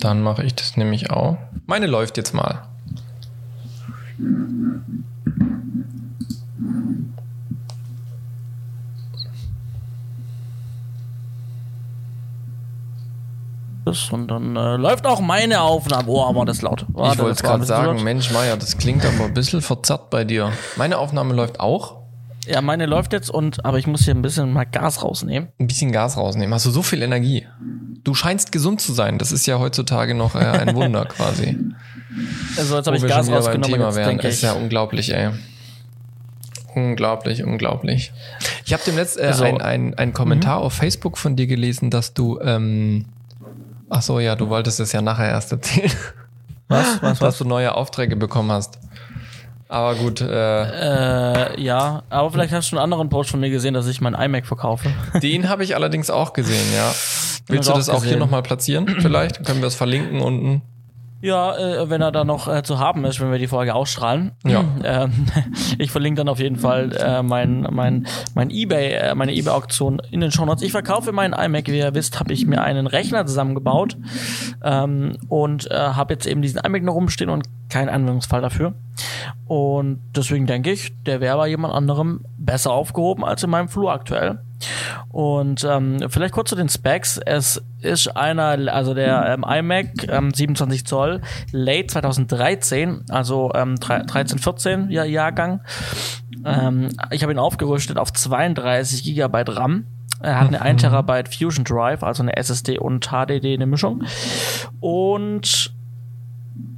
Dann mache ich das nämlich auch. Meine läuft jetzt mal. Und dann äh, läuft auch meine Aufnahme. Oh, aber das laut. Warte, ich wollte gerade sagen, laut. Mensch, Maja, das klingt aber ein bisschen verzerrt bei dir. Meine Aufnahme läuft auch. Ja, meine läuft jetzt und aber ich muss hier ein bisschen mal Gas rausnehmen. Ein bisschen Gas rausnehmen. Hast du so viel Energie? Du scheinst gesund zu sein. Das ist ja heutzutage noch äh, ein Wunder quasi. Also jetzt habe ich Gas rausgenommen. Thema wären. Das ist ja unglaublich, ey. Unglaublich, unglaublich. Ich habe dem letzten äh, also, ein, ein, ein Kommentar mhm. auf Facebook von dir gelesen, dass du ähm, Ach so, ja, du wolltest es ja nachher erst erzählen. Was? was, was? Dass du neue Aufträge bekommen hast. Aber gut. Äh, äh, ja, aber vielleicht hast du einen anderen Post von mir gesehen, dass ich mein iMac verkaufe. Den habe ich allerdings auch gesehen, ja. Willst du das auch, auch hier nochmal platzieren? Vielleicht können wir das verlinken unten. Ja, äh, wenn er da noch äh, zu haben ist, wenn wir die Folge ausstrahlen. Ja. Ähm, ich verlinke dann auf jeden Fall äh, mein, mein, mein eBay, äh, meine eBay-Auktion in den Show Notes. Ich verkaufe meinen iMac, wie ihr wisst, habe ich mir einen Rechner zusammengebaut ähm, und äh, habe jetzt eben diesen iMac noch rumstehen und keinen Anwendungsfall dafür. Und deswegen denke ich, der wäre bei jemand anderem besser aufgehoben als in meinem Flur aktuell. Und ähm, vielleicht kurz zu den Specs. Es ist einer, also der ähm, iMac ähm, 27 Zoll, late 2013, also ähm, 13, 14 Jahr, Jahrgang. Ähm, ich habe ihn aufgerüstet auf 32 Gigabyte RAM. Er hat eine 1 mhm. Terabyte Fusion Drive, also eine SSD und HDD, eine Mischung. Und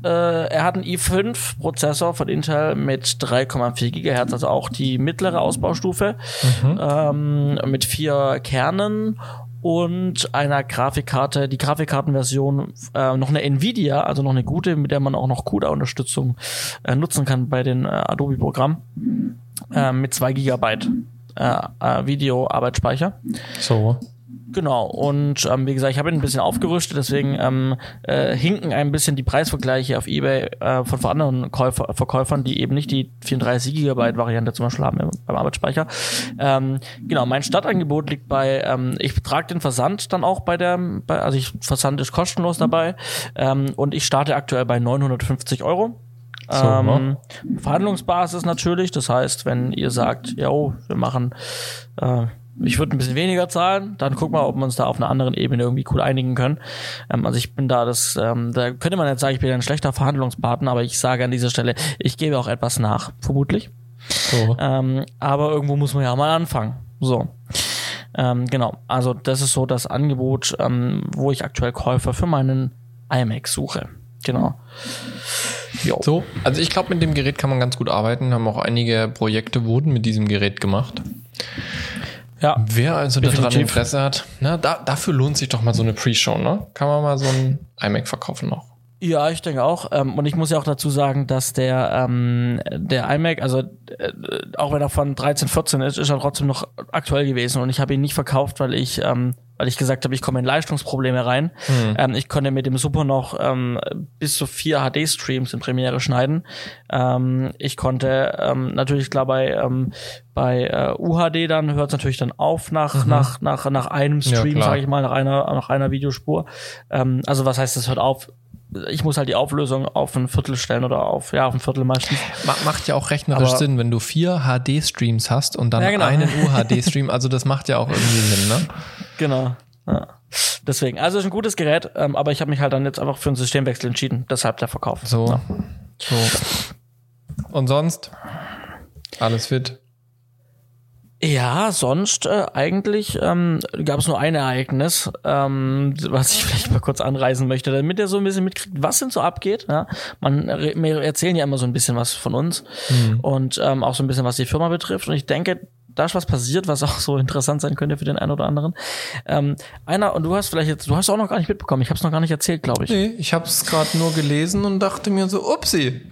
äh, er hat einen i5-Prozessor von Intel mit 3,4 GHz, also auch die mittlere Ausbaustufe, mhm. ähm, mit vier Kernen und einer Grafikkarte, die Grafikkartenversion, äh, noch eine Nvidia, also noch eine gute, mit der man auch noch CUDA-Unterstützung äh, nutzen kann bei den äh, Adobe-Programmen, äh, mit 2 GB äh, äh, Video-Arbeitsspeicher. So. Genau, und ähm, wie gesagt, ich habe ihn ein bisschen aufgerüstet, deswegen ähm, äh, hinken ein bisschen die Preisvergleiche auf Ebay äh, von, anderen Käufer, Verkäufern, die eben nicht die 34 Gigabyte Variante zum Beispiel haben beim Arbeitsspeicher. Ähm, genau, mein Startangebot liegt bei, ähm, ich betrage den Versand dann auch bei der, bei, also ich Versand ist kostenlos dabei ähm, und ich starte aktuell bei 950 Euro. So, ähm, Verhandlungsbasis natürlich, das heißt, wenn ihr sagt, ja, wir machen äh, ich würde ein bisschen weniger zahlen, dann guck mal, ob wir uns da auf einer anderen Ebene irgendwie cool einigen können. Ähm, also ich bin da das, ähm, da könnte man jetzt sagen, ich bin ein schlechter Verhandlungspartner, aber ich sage an dieser Stelle, ich gebe auch etwas nach, vermutlich. So. Ähm, aber irgendwo muss man ja mal anfangen. So. Ähm, genau, also das ist so das Angebot, ähm, wo ich aktuell Käufer für meinen iMac suche. Genau. Jo. So, also ich glaube, mit dem Gerät kann man ganz gut arbeiten. Haben auch einige Projekte wurden mit diesem Gerät gemacht. Ja. Wer also daran Interesse hat, na, da, dafür lohnt sich doch mal so eine Pre-Show, ne? Kann man mal so ein iMac verkaufen noch. Ja, ich denke auch. Ähm, und ich muss ja auch dazu sagen, dass der, ähm, der iMac, also äh, auch wenn er von 13, 14 ist, ist er trotzdem noch aktuell gewesen. Und ich habe ihn nicht verkauft, weil ich, ähm, weil ich gesagt habe, ich komme in Leistungsprobleme rein. Mhm. Ähm, ich konnte mit dem Super noch ähm, bis zu vier HD-Streams in Premiere schneiden. Ähm, ich konnte ähm, natürlich klar bei ähm, bei äh, UHD dann hört es natürlich dann auf nach mhm. nach nach nach einem Stream, ja, sage ich mal, nach einer nach einer Videospur. Ähm, also was heißt, es hört auf? ich muss halt die Auflösung auf ein Viertel stellen oder auf, ja, auf ein Viertel meistens. Macht ja auch rechnerisch Aber Sinn, wenn du vier HD-Streams hast und dann ja, genau. einen UHD-Stream, also das macht ja auch irgendwie Sinn, ne? Genau. Ja. Deswegen, also ist ein gutes Gerät, ähm, aber ich habe mich halt dann jetzt einfach für einen Systemwechsel entschieden, deshalb der Verkauf. So. Ja. so. Und sonst? Alles fit? Ja, sonst äh, eigentlich ähm, gab es nur ein Ereignis, ähm, was ich vielleicht mal kurz anreißen möchte, damit ihr so ein bisschen mitkriegt, was denn so abgeht. Ja? Man wir erzählen ja immer so ein bisschen was von uns mhm. und ähm, auch so ein bisschen was die Firma betrifft. Und ich denke, da ist was passiert, was auch so interessant sein könnte für den einen oder anderen. Ähm, einer, und du hast vielleicht jetzt, du hast auch noch gar nicht mitbekommen, ich habe es noch gar nicht erzählt, glaube ich. Nee, ich habe es gerade nur gelesen und dachte mir so, upsi.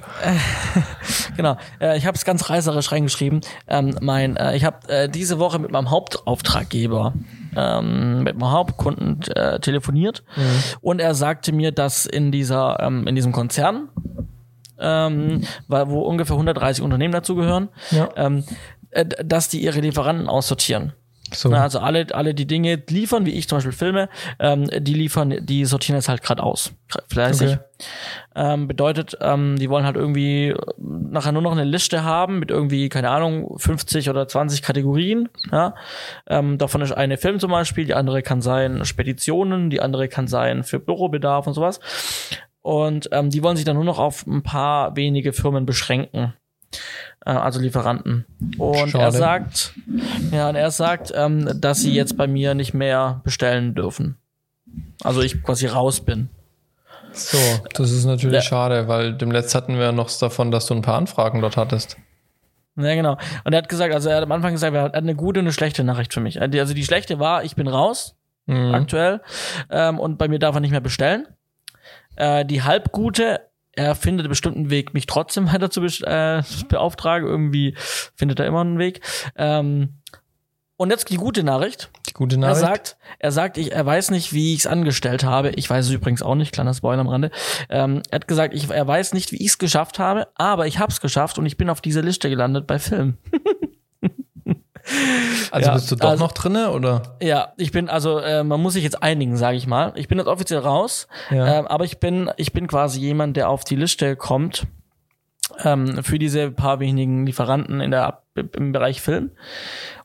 genau, äh, ich habe es ganz reißerisch reingeschrieben. Ähm, mein, äh, ich habe äh, diese Woche mit meinem Hauptauftraggeber ähm, mit meinem Hauptkunden äh, telefoniert mhm. und er sagte mir, dass in dieser ähm, in diesem Konzern ähm, wo ungefähr 130 Unternehmen dazugehören, ja. ähm, äh, dass die ihre Lieferanten aussortieren. So. Also alle, alle die Dinge liefern, wie ich zum Beispiel Filme, ähm, die liefern, die sortieren jetzt halt gerade aus. Fleißig. Okay. Ähm, bedeutet, ähm, die wollen halt irgendwie nachher nur noch eine Liste haben mit irgendwie, keine Ahnung, 50 oder 20 Kategorien. Ja? Ähm, davon ist eine Film zum Beispiel, die andere kann sein Speditionen, die andere kann sein für Bürobedarf und sowas. Und ähm, die wollen sich dann nur noch auf ein paar wenige Firmen beschränken äh, also Lieferanten. Und Schade. er sagt, ja, und er sagt, ähm, dass sie jetzt bei mir nicht mehr bestellen dürfen. Also ich quasi raus bin. So, das ist natürlich ja. schade, weil dem Letzt hatten wir noch davon, dass du ein paar Anfragen dort hattest. Ja, genau. Und er hat gesagt, also er hat am Anfang gesagt, er hat eine gute und eine schlechte Nachricht für mich. Also die schlechte war, ich bin raus, mhm. aktuell, ähm, und bei mir darf er nicht mehr bestellen. Äh, die halbgute, er findet bestimmt einen Weg, mich trotzdem weiter zu äh, beauftragen. Irgendwie findet er immer einen Weg. Ähm, und jetzt die gute Nachricht. Die gute Nachricht. Er sagt, er sagt, ich, er weiß nicht, wie ich es angestellt habe. Ich weiß es übrigens auch nicht, kleiner Spoiler am Rande. Ähm, er hat gesagt, ich, er weiß nicht, wie ich es geschafft habe, aber ich habe es geschafft und ich bin auf dieser Liste gelandet bei Film. Also ja, bist du doch also, noch drinne oder? Ja, ich bin also äh, man muss sich jetzt einigen, sage ich mal. Ich bin jetzt offiziell raus, ja. äh, aber ich bin ich bin quasi jemand, der auf die Liste kommt ähm, für diese paar wenigen Lieferanten in der im Bereich Film.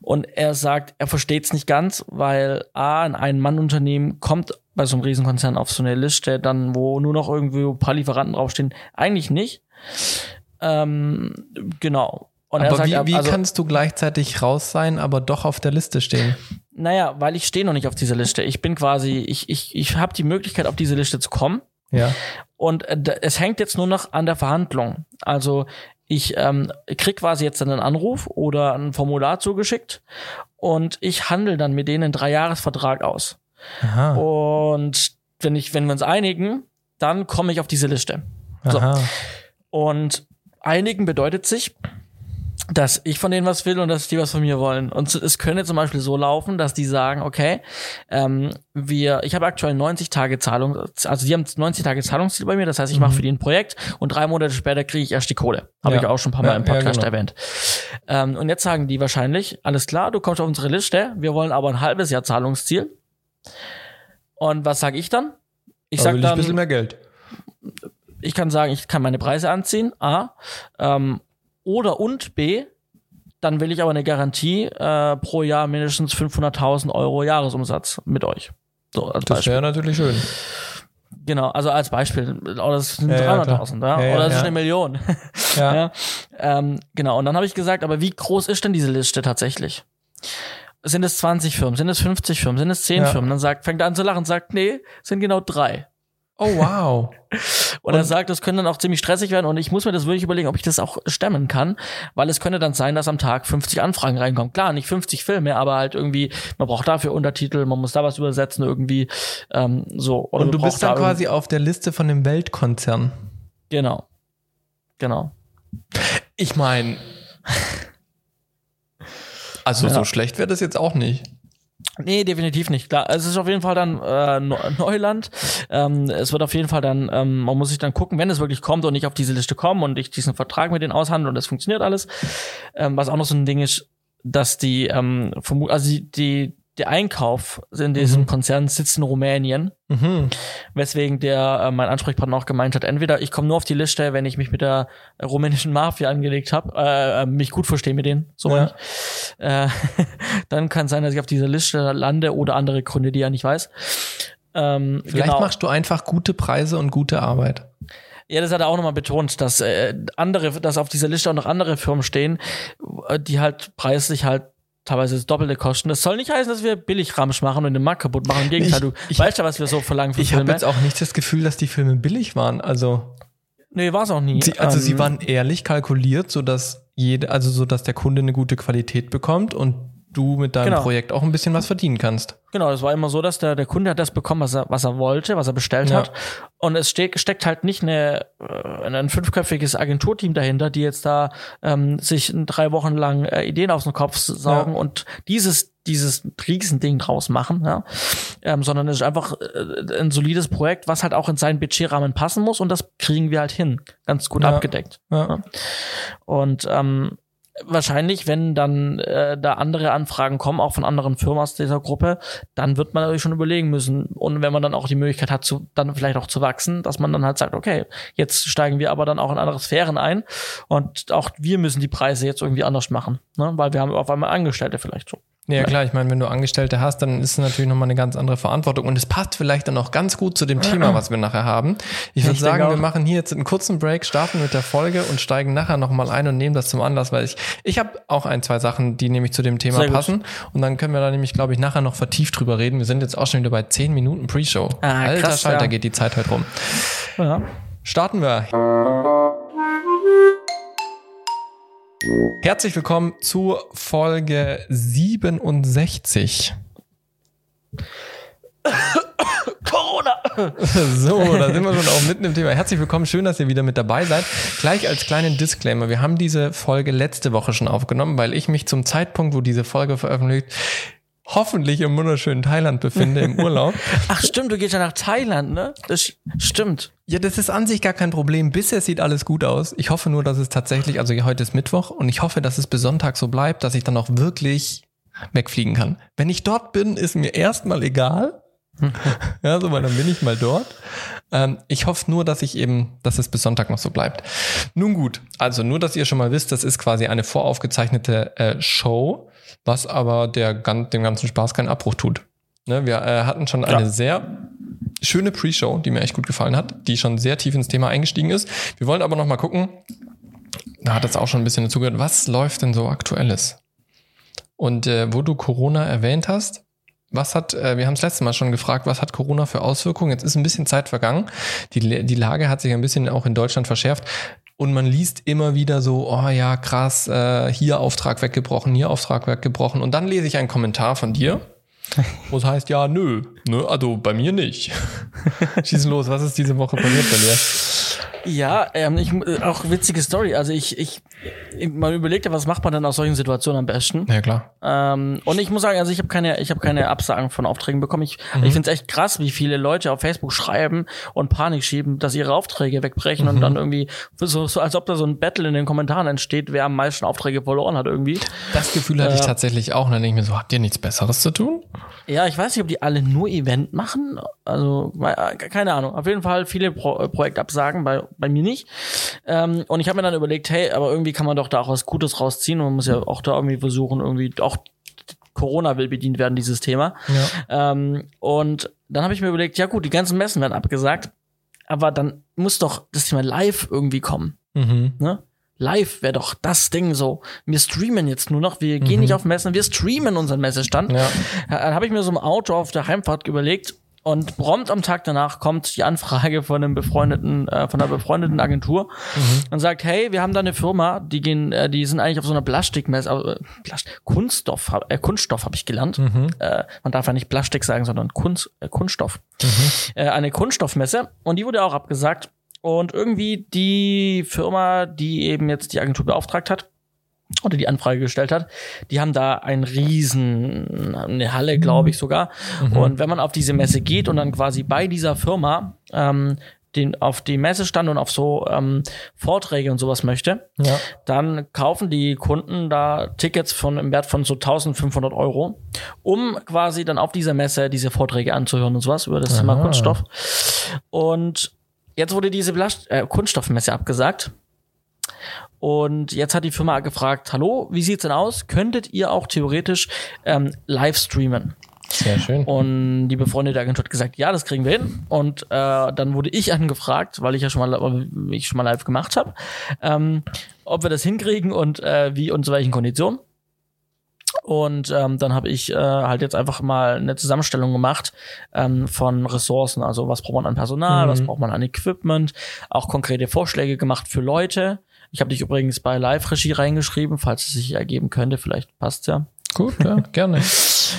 Und er sagt, er versteht es nicht ganz, weil a ein Ein-Mann-Unternehmen kommt bei so einem Riesenkonzern auf so eine Liste, dann wo nur noch irgendwie ein paar Lieferanten draufstehen, eigentlich nicht. Ähm, genau. Und aber sagt, wie, wie also, kannst du gleichzeitig raus sein, aber doch auf der Liste stehen? Naja, weil ich stehe noch nicht auf dieser Liste. Ich bin quasi, ich, ich, ich habe die Möglichkeit, auf diese Liste zu kommen. Ja. Und äh, es hängt jetzt nur noch an der Verhandlung. Also ich ähm, krieg quasi jetzt einen Anruf oder ein Formular zugeschickt und ich handle dann mit denen einen Dreijahresvertrag aus. Aha. Und wenn ich, wenn wir uns einigen, dann komme ich auf diese Liste. So. Und einigen bedeutet sich, dass ich von denen was will und dass die was von mir wollen. Und es könnte zum Beispiel so laufen, dass die sagen, okay, ähm, wir, ich habe aktuell 90 Tage Zahlung, also die haben 90 Tage Zahlungsziel bei mir, das heißt, ich mache mhm. für die ein Projekt und drei Monate später kriege ich erst die Kohle. Habe ja. ich auch schon ein paar Mal ja, im Podcast ja, genau. erwähnt. Ähm, und jetzt sagen die wahrscheinlich, alles klar, du kommst auf unsere Liste, wir wollen aber ein halbes Jahr Zahlungsziel. Und was sage ich dann? Ich sage dann ein bisschen mehr Geld. Ich kann sagen, ich kann meine Preise anziehen. A. Ähm, oder und B, dann will ich aber eine Garantie äh, pro Jahr mindestens 500.000 Euro Jahresumsatz mit euch. So, als das wäre natürlich schön. Genau, also als Beispiel, oder das sind ja, 300.000, ja, ja, oder das ist eine Million. ja. Ähm, genau, und dann habe ich gesagt, aber wie groß ist denn diese Liste tatsächlich? Sind es 20 Firmen, sind es 50 Firmen, sind es 10 Firmen? Dann sagt, fängt er an zu lachen und sagt, nee, sind genau drei. Oh, wow. und, und er sagt, das könnte dann auch ziemlich stressig werden und ich muss mir das wirklich überlegen, ob ich das auch stemmen kann, weil es könnte dann sein, dass am Tag 50 Anfragen reinkommen. Klar, nicht 50 Filme, aber halt irgendwie, man braucht dafür Untertitel, man muss da was übersetzen irgendwie, ähm, so. Oder und du bist dann quasi auf der Liste von dem Weltkonzern. Genau. Genau. Ich meine, also ja. so schlecht wäre das jetzt auch nicht. Nee, definitiv nicht. Klar, es ist auf jeden Fall dann äh, Neuland. Ähm, es wird auf jeden Fall dann, ähm, man muss sich dann gucken, wenn es wirklich kommt und ich auf diese Liste komme und ich diesen Vertrag mit denen aushandle und es funktioniert alles. Ähm, was auch noch so ein Ding ist, dass die, ähm, also die, die der Einkauf in diesem mhm. Konzern sitzt in Rumänien. Mhm. Weswegen der äh, mein Ansprechpartner auch gemeint hat, entweder ich komme nur auf die Liste, wenn ich mich mit der rumänischen Mafia angelegt habe, äh, äh, mich gut verstehe mit denen, so ja. äh, dann kann sein, dass ich auf dieser Liste lande oder andere Gründe, die er nicht weiß. Ähm, Vielleicht genau. machst du einfach gute Preise und gute Arbeit. Ja, das hat er auch nochmal betont, dass äh, andere, dass auf dieser Liste auch noch andere Firmen stehen, äh, die halt preislich halt teilweise das doppelte kosten. Das soll nicht heißen, dass wir billig Ramsch machen und den Markt kaputt machen. Im Gegenteil, du ich, weißt ja, was wir so verlangen für ich Filme. Ich habe jetzt auch nicht das Gefühl, dass die Filme billig waren. Also Nee, war es auch nie. Sie, also ähm, sie waren ehrlich kalkuliert, so dass jede, also so dass der Kunde eine gute Qualität bekommt und du mit deinem genau. Projekt auch ein bisschen was verdienen kannst. Genau, das war immer so, dass der, der Kunde hat das bekommen, was er, was er wollte, was er bestellt ja. hat. Und es steck, steckt halt nicht eine, äh, ein fünfköpfiges Agenturteam dahinter, die jetzt da ähm, sich drei Wochen lang äh, Ideen aus dem Kopf saugen ja. und dieses dieses Riesending draus machen, ja, ähm, sondern es ist einfach äh, ein solides Projekt, was halt auch in seinen Budgetrahmen passen muss und das kriegen wir halt hin, ganz gut ja. abgedeckt. Ja. Und ähm, wahrscheinlich, wenn dann äh, da andere Anfragen kommen, auch von anderen Firmen aus dieser Gruppe, dann wird man natürlich schon überlegen müssen. Und wenn man dann auch die Möglichkeit hat, zu, dann vielleicht auch zu wachsen, dass man dann halt sagt, okay, jetzt steigen wir aber dann auch in andere Sphären ein und auch wir müssen die Preise jetzt irgendwie anders machen, ne? weil wir haben auf einmal Angestellte vielleicht so. Ja, klar, ich meine, wenn du Angestellte hast, dann ist es natürlich nochmal eine ganz andere Verantwortung. Und es passt vielleicht dann auch ganz gut zu dem Thema, was wir nachher haben. Ich würde sagen, wir machen hier jetzt einen kurzen Break, starten mit der Folge und steigen nachher nochmal ein und nehmen das zum Anlass, weil ich, ich habe auch ein, zwei Sachen, die nämlich zu dem Thema Sehr passen. Gut. Und dann können wir da nämlich, glaube ich, nachher noch vertieft drüber reden. Wir sind jetzt auch schon wieder bei zehn Minuten Pre-Show. Ah, Alter krass, Schalter ja. geht die Zeit heute rum. Ja. Starten wir. Herzlich willkommen zu Folge 67. Corona! So, da sind wir schon auch mitten im Thema. Herzlich willkommen, schön, dass ihr wieder mit dabei seid. Gleich als kleinen Disclaimer, wir haben diese Folge letzte Woche schon aufgenommen, weil ich mich zum Zeitpunkt, wo diese Folge veröffentlicht, hoffentlich im wunderschönen Thailand befinde im Urlaub. Ach stimmt, du gehst ja nach Thailand, ne? Das stimmt. Ja, das ist an sich gar kein Problem. Bisher sieht alles gut aus. Ich hoffe nur, dass es tatsächlich, also heute ist Mittwoch und ich hoffe, dass es bis Sonntag so bleibt, dass ich dann auch wirklich wegfliegen kann. Wenn ich dort bin, ist mir erstmal egal. ja, so, weil dann bin ich mal dort. Ähm, ich hoffe nur, dass ich eben, dass es bis Sonntag noch so bleibt. Nun gut, also nur, dass ihr schon mal wisst, das ist quasi eine voraufgezeichnete äh, Show was aber der, dem ganzen Spaß keinen Abbruch tut. Ne, wir äh, hatten schon eine ja. sehr schöne Pre-Show, die mir echt gut gefallen hat, die schon sehr tief ins Thema eingestiegen ist. Wir wollen aber noch mal gucken, da hat es auch schon ein bisschen dazugehört, was läuft denn so aktuelles? Und äh, wo du Corona erwähnt hast, was hat, äh, wir haben es letzte Mal schon gefragt, was hat Corona für Auswirkungen? Jetzt ist ein bisschen Zeit vergangen. Die, die Lage hat sich ein bisschen auch in Deutschland verschärft. Und man liest immer wieder so, oh ja, krass, äh, hier Auftrag weggebrochen, hier Auftrag weggebrochen. Und dann lese ich einen Kommentar von dir, wo es heißt, ja, nö, nö, also bei mir nicht. Schießen los, was ist diese Woche passiert bei dir? Ja, ähm, ich, äh, auch witzige Story. Also ich, ich, man überlegt ja, was macht man denn aus solchen Situationen am besten? Ja klar. Ähm, und ich muss sagen, also ich habe keine, ich habe keine Absagen von Aufträgen bekommen. Ich, mhm. ich finde es echt krass, wie viele Leute auf Facebook schreiben und Panik schieben, dass ihre Aufträge wegbrechen mhm. und dann irgendwie so, so, als ob da so ein Battle in den Kommentaren entsteht, wer am meisten Aufträge verloren hat irgendwie. Das Gefühl hatte äh, ich tatsächlich auch. Und dann denke ich mir so, habt ihr nichts Besseres zu tun? Ja, ich weiß nicht, ob die alle nur Event machen. Also äh, keine Ahnung. Auf jeden Fall viele Pro Projektabsagen bei bei mir nicht. Ähm, und ich habe mir dann überlegt, hey, aber irgendwie kann man doch da auch was Gutes rausziehen und man muss ja auch da irgendwie versuchen, irgendwie auch Corona will bedient werden, dieses Thema. Ja. Ähm, und dann habe ich mir überlegt, ja gut, die ganzen Messen werden abgesagt, aber dann muss doch das Thema live irgendwie kommen. Mhm. Ne? Live wäre doch das Ding so. Wir streamen jetzt nur noch, wir gehen mhm. nicht auf Messen, wir streamen unseren Messestand. Ja. Dann habe ich mir so im Auto auf der Heimfahrt überlegt, und prompt am Tag danach kommt die Anfrage von einem befreundeten, äh, von einer befreundeten Agentur mhm. und sagt, hey, wir haben da eine Firma, die gehen, äh, die sind eigentlich auf so einer Plastikmesse, äh, Plastik, Kunststoff, äh, Kunststoff habe ich gelernt. Mhm. Äh, man darf ja nicht Plastik sagen, sondern Kunst, äh, Kunststoff. Mhm. Äh, eine Kunststoffmesse und die wurde auch abgesagt. Und irgendwie die Firma, die eben jetzt die Agentur beauftragt hat, oder die Anfrage gestellt hat, die haben da ein riesen, eine Halle, glaube ich sogar. Mhm. Und wenn man auf diese Messe geht und dann quasi bei dieser Firma ähm, den, auf die Messe stand und auf so ähm, Vorträge und sowas möchte, ja. dann kaufen die Kunden da Tickets von im Wert von so 1500 Euro, um quasi dann auf dieser Messe diese Vorträge anzuhören und sowas über das Aha. Thema Kunststoff. Und jetzt wurde diese Blast äh, Kunststoffmesse abgesagt. Und jetzt hat die Firma gefragt, hallo, wie sieht's denn aus? Könntet ihr auch theoretisch ähm, live streamen? Sehr schön. Und die befreundete Agentur hat gesagt, ja, das kriegen wir hin. Und äh, dann wurde ich angefragt, weil ich ja schon mal, ich schon mal live gemacht habe, ähm, ob wir das hinkriegen und äh, wie und zu welchen Konditionen. Und ähm, dann habe ich äh, halt jetzt einfach mal eine Zusammenstellung gemacht ähm, von Ressourcen. Also was braucht man an Personal, mhm. was braucht man an Equipment, auch konkrete Vorschläge gemacht für Leute, ich habe dich übrigens bei Live-Regie reingeschrieben, falls es sich ergeben könnte. Vielleicht passt's ja. Gut, ja, gerne.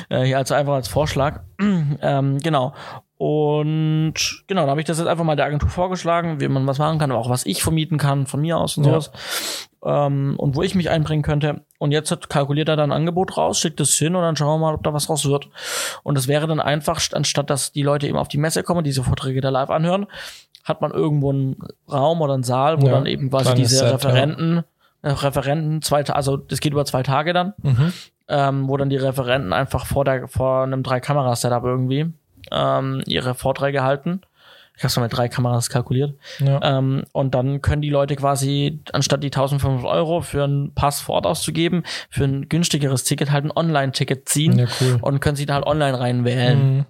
äh, also einfach als Vorschlag. ähm, genau. Und genau, da habe ich das jetzt einfach mal der Agentur vorgeschlagen, wie man was machen kann, aber auch was ich vermieten kann von mir aus und ja. sowas. Ähm, und wo ich mich einbringen könnte. Und jetzt hat, kalkuliert er dann ein Angebot raus, schickt es hin und dann schauen wir mal, ob da was raus wird. Und das wäre dann einfach, anstatt dass die Leute eben auf die Messe kommen, diese Vorträge da live anhören, hat man irgendwo einen Raum oder einen Saal, wo ja, dann eben quasi diese Set, Referenten ja. äh, Referenten, zwei, also das geht über zwei Tage dann, mhm. ähm, wo dann die Referenten einfach vor der vor einem drei Kamera Setup irgendwie ähm, ihre Vorträge halten. Ich habe es mal mit drei Kameras kalkuliert. Ja. Ähm, und dann können die Leute quasi, anstatt die 1500 Euro für einen Pass vor Ort auszugeben, für ein günstigeres Ticket halt ein Online-Ticket ziehen ja, cool. und können sich da halt online reinwählen. Mhm.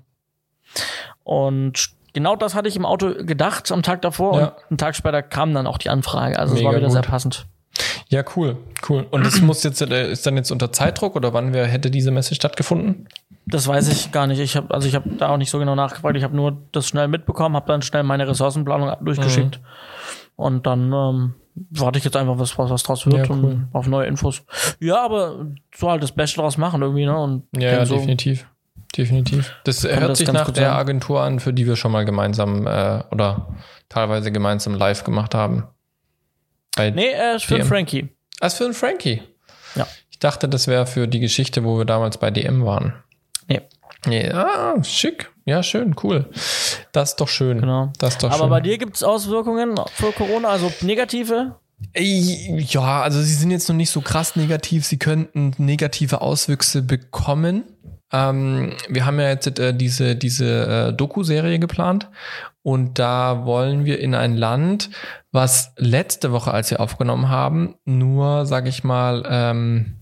Und genau das hatte ich im Auto gedacht am Tag davor ja. und einen Tag später kam dann auch die Anfrage. Also es war wieder gut. sehr passend. Ja, cool, cool. Und das muss jetzt äh, ist dann jetzt unter Zeitdruck oder wann wär, hätte diese Messe stattgefunden? Das weiß ich gar nicht. Ich habe also ich habe da auch nicht so genau nachgefragt. Ich habe nur das schnell mitbekommen, habe dann schnell meine Ressourcenplanung durchgeschickt mhm. und dann ähm, warte ich jetzt einfach, was was, was draus wird ja, cool. und auf neue Infos. Ja, aber so halt das Beste draus machen irgendwie ne und ja, ja so definitiv. Definitiv. Das hört das sich nach der Agentur an, für die wir schon mal gemeinsam äh, oder teilweise gemeinsam live gemacht haben. Bei nee, äh, für DM. Frankie. Ah, für einen Frankie. Ja. Ich dachte, das wäre für die Geschichte, wo wir damals bei DM waren. Nee. Nee, ah, schick. Ja, schön, cool. Das ist doch schön. Genau. Das ist doch Aber schön. bei dir gibt es Auswirkungen für Corona, also negative? Ja, also sie sind jetzt noch nicht so krass negativ. Sie könnten negative Auswüchse bekommen. Ähm, wir haben ja jetzt äh, diese, diese äh, Doku-Serie geplant und da wollen wir in ein Land, was letzte Woche, als wir aufgenommen haben, nur, sag ich mal, ähm,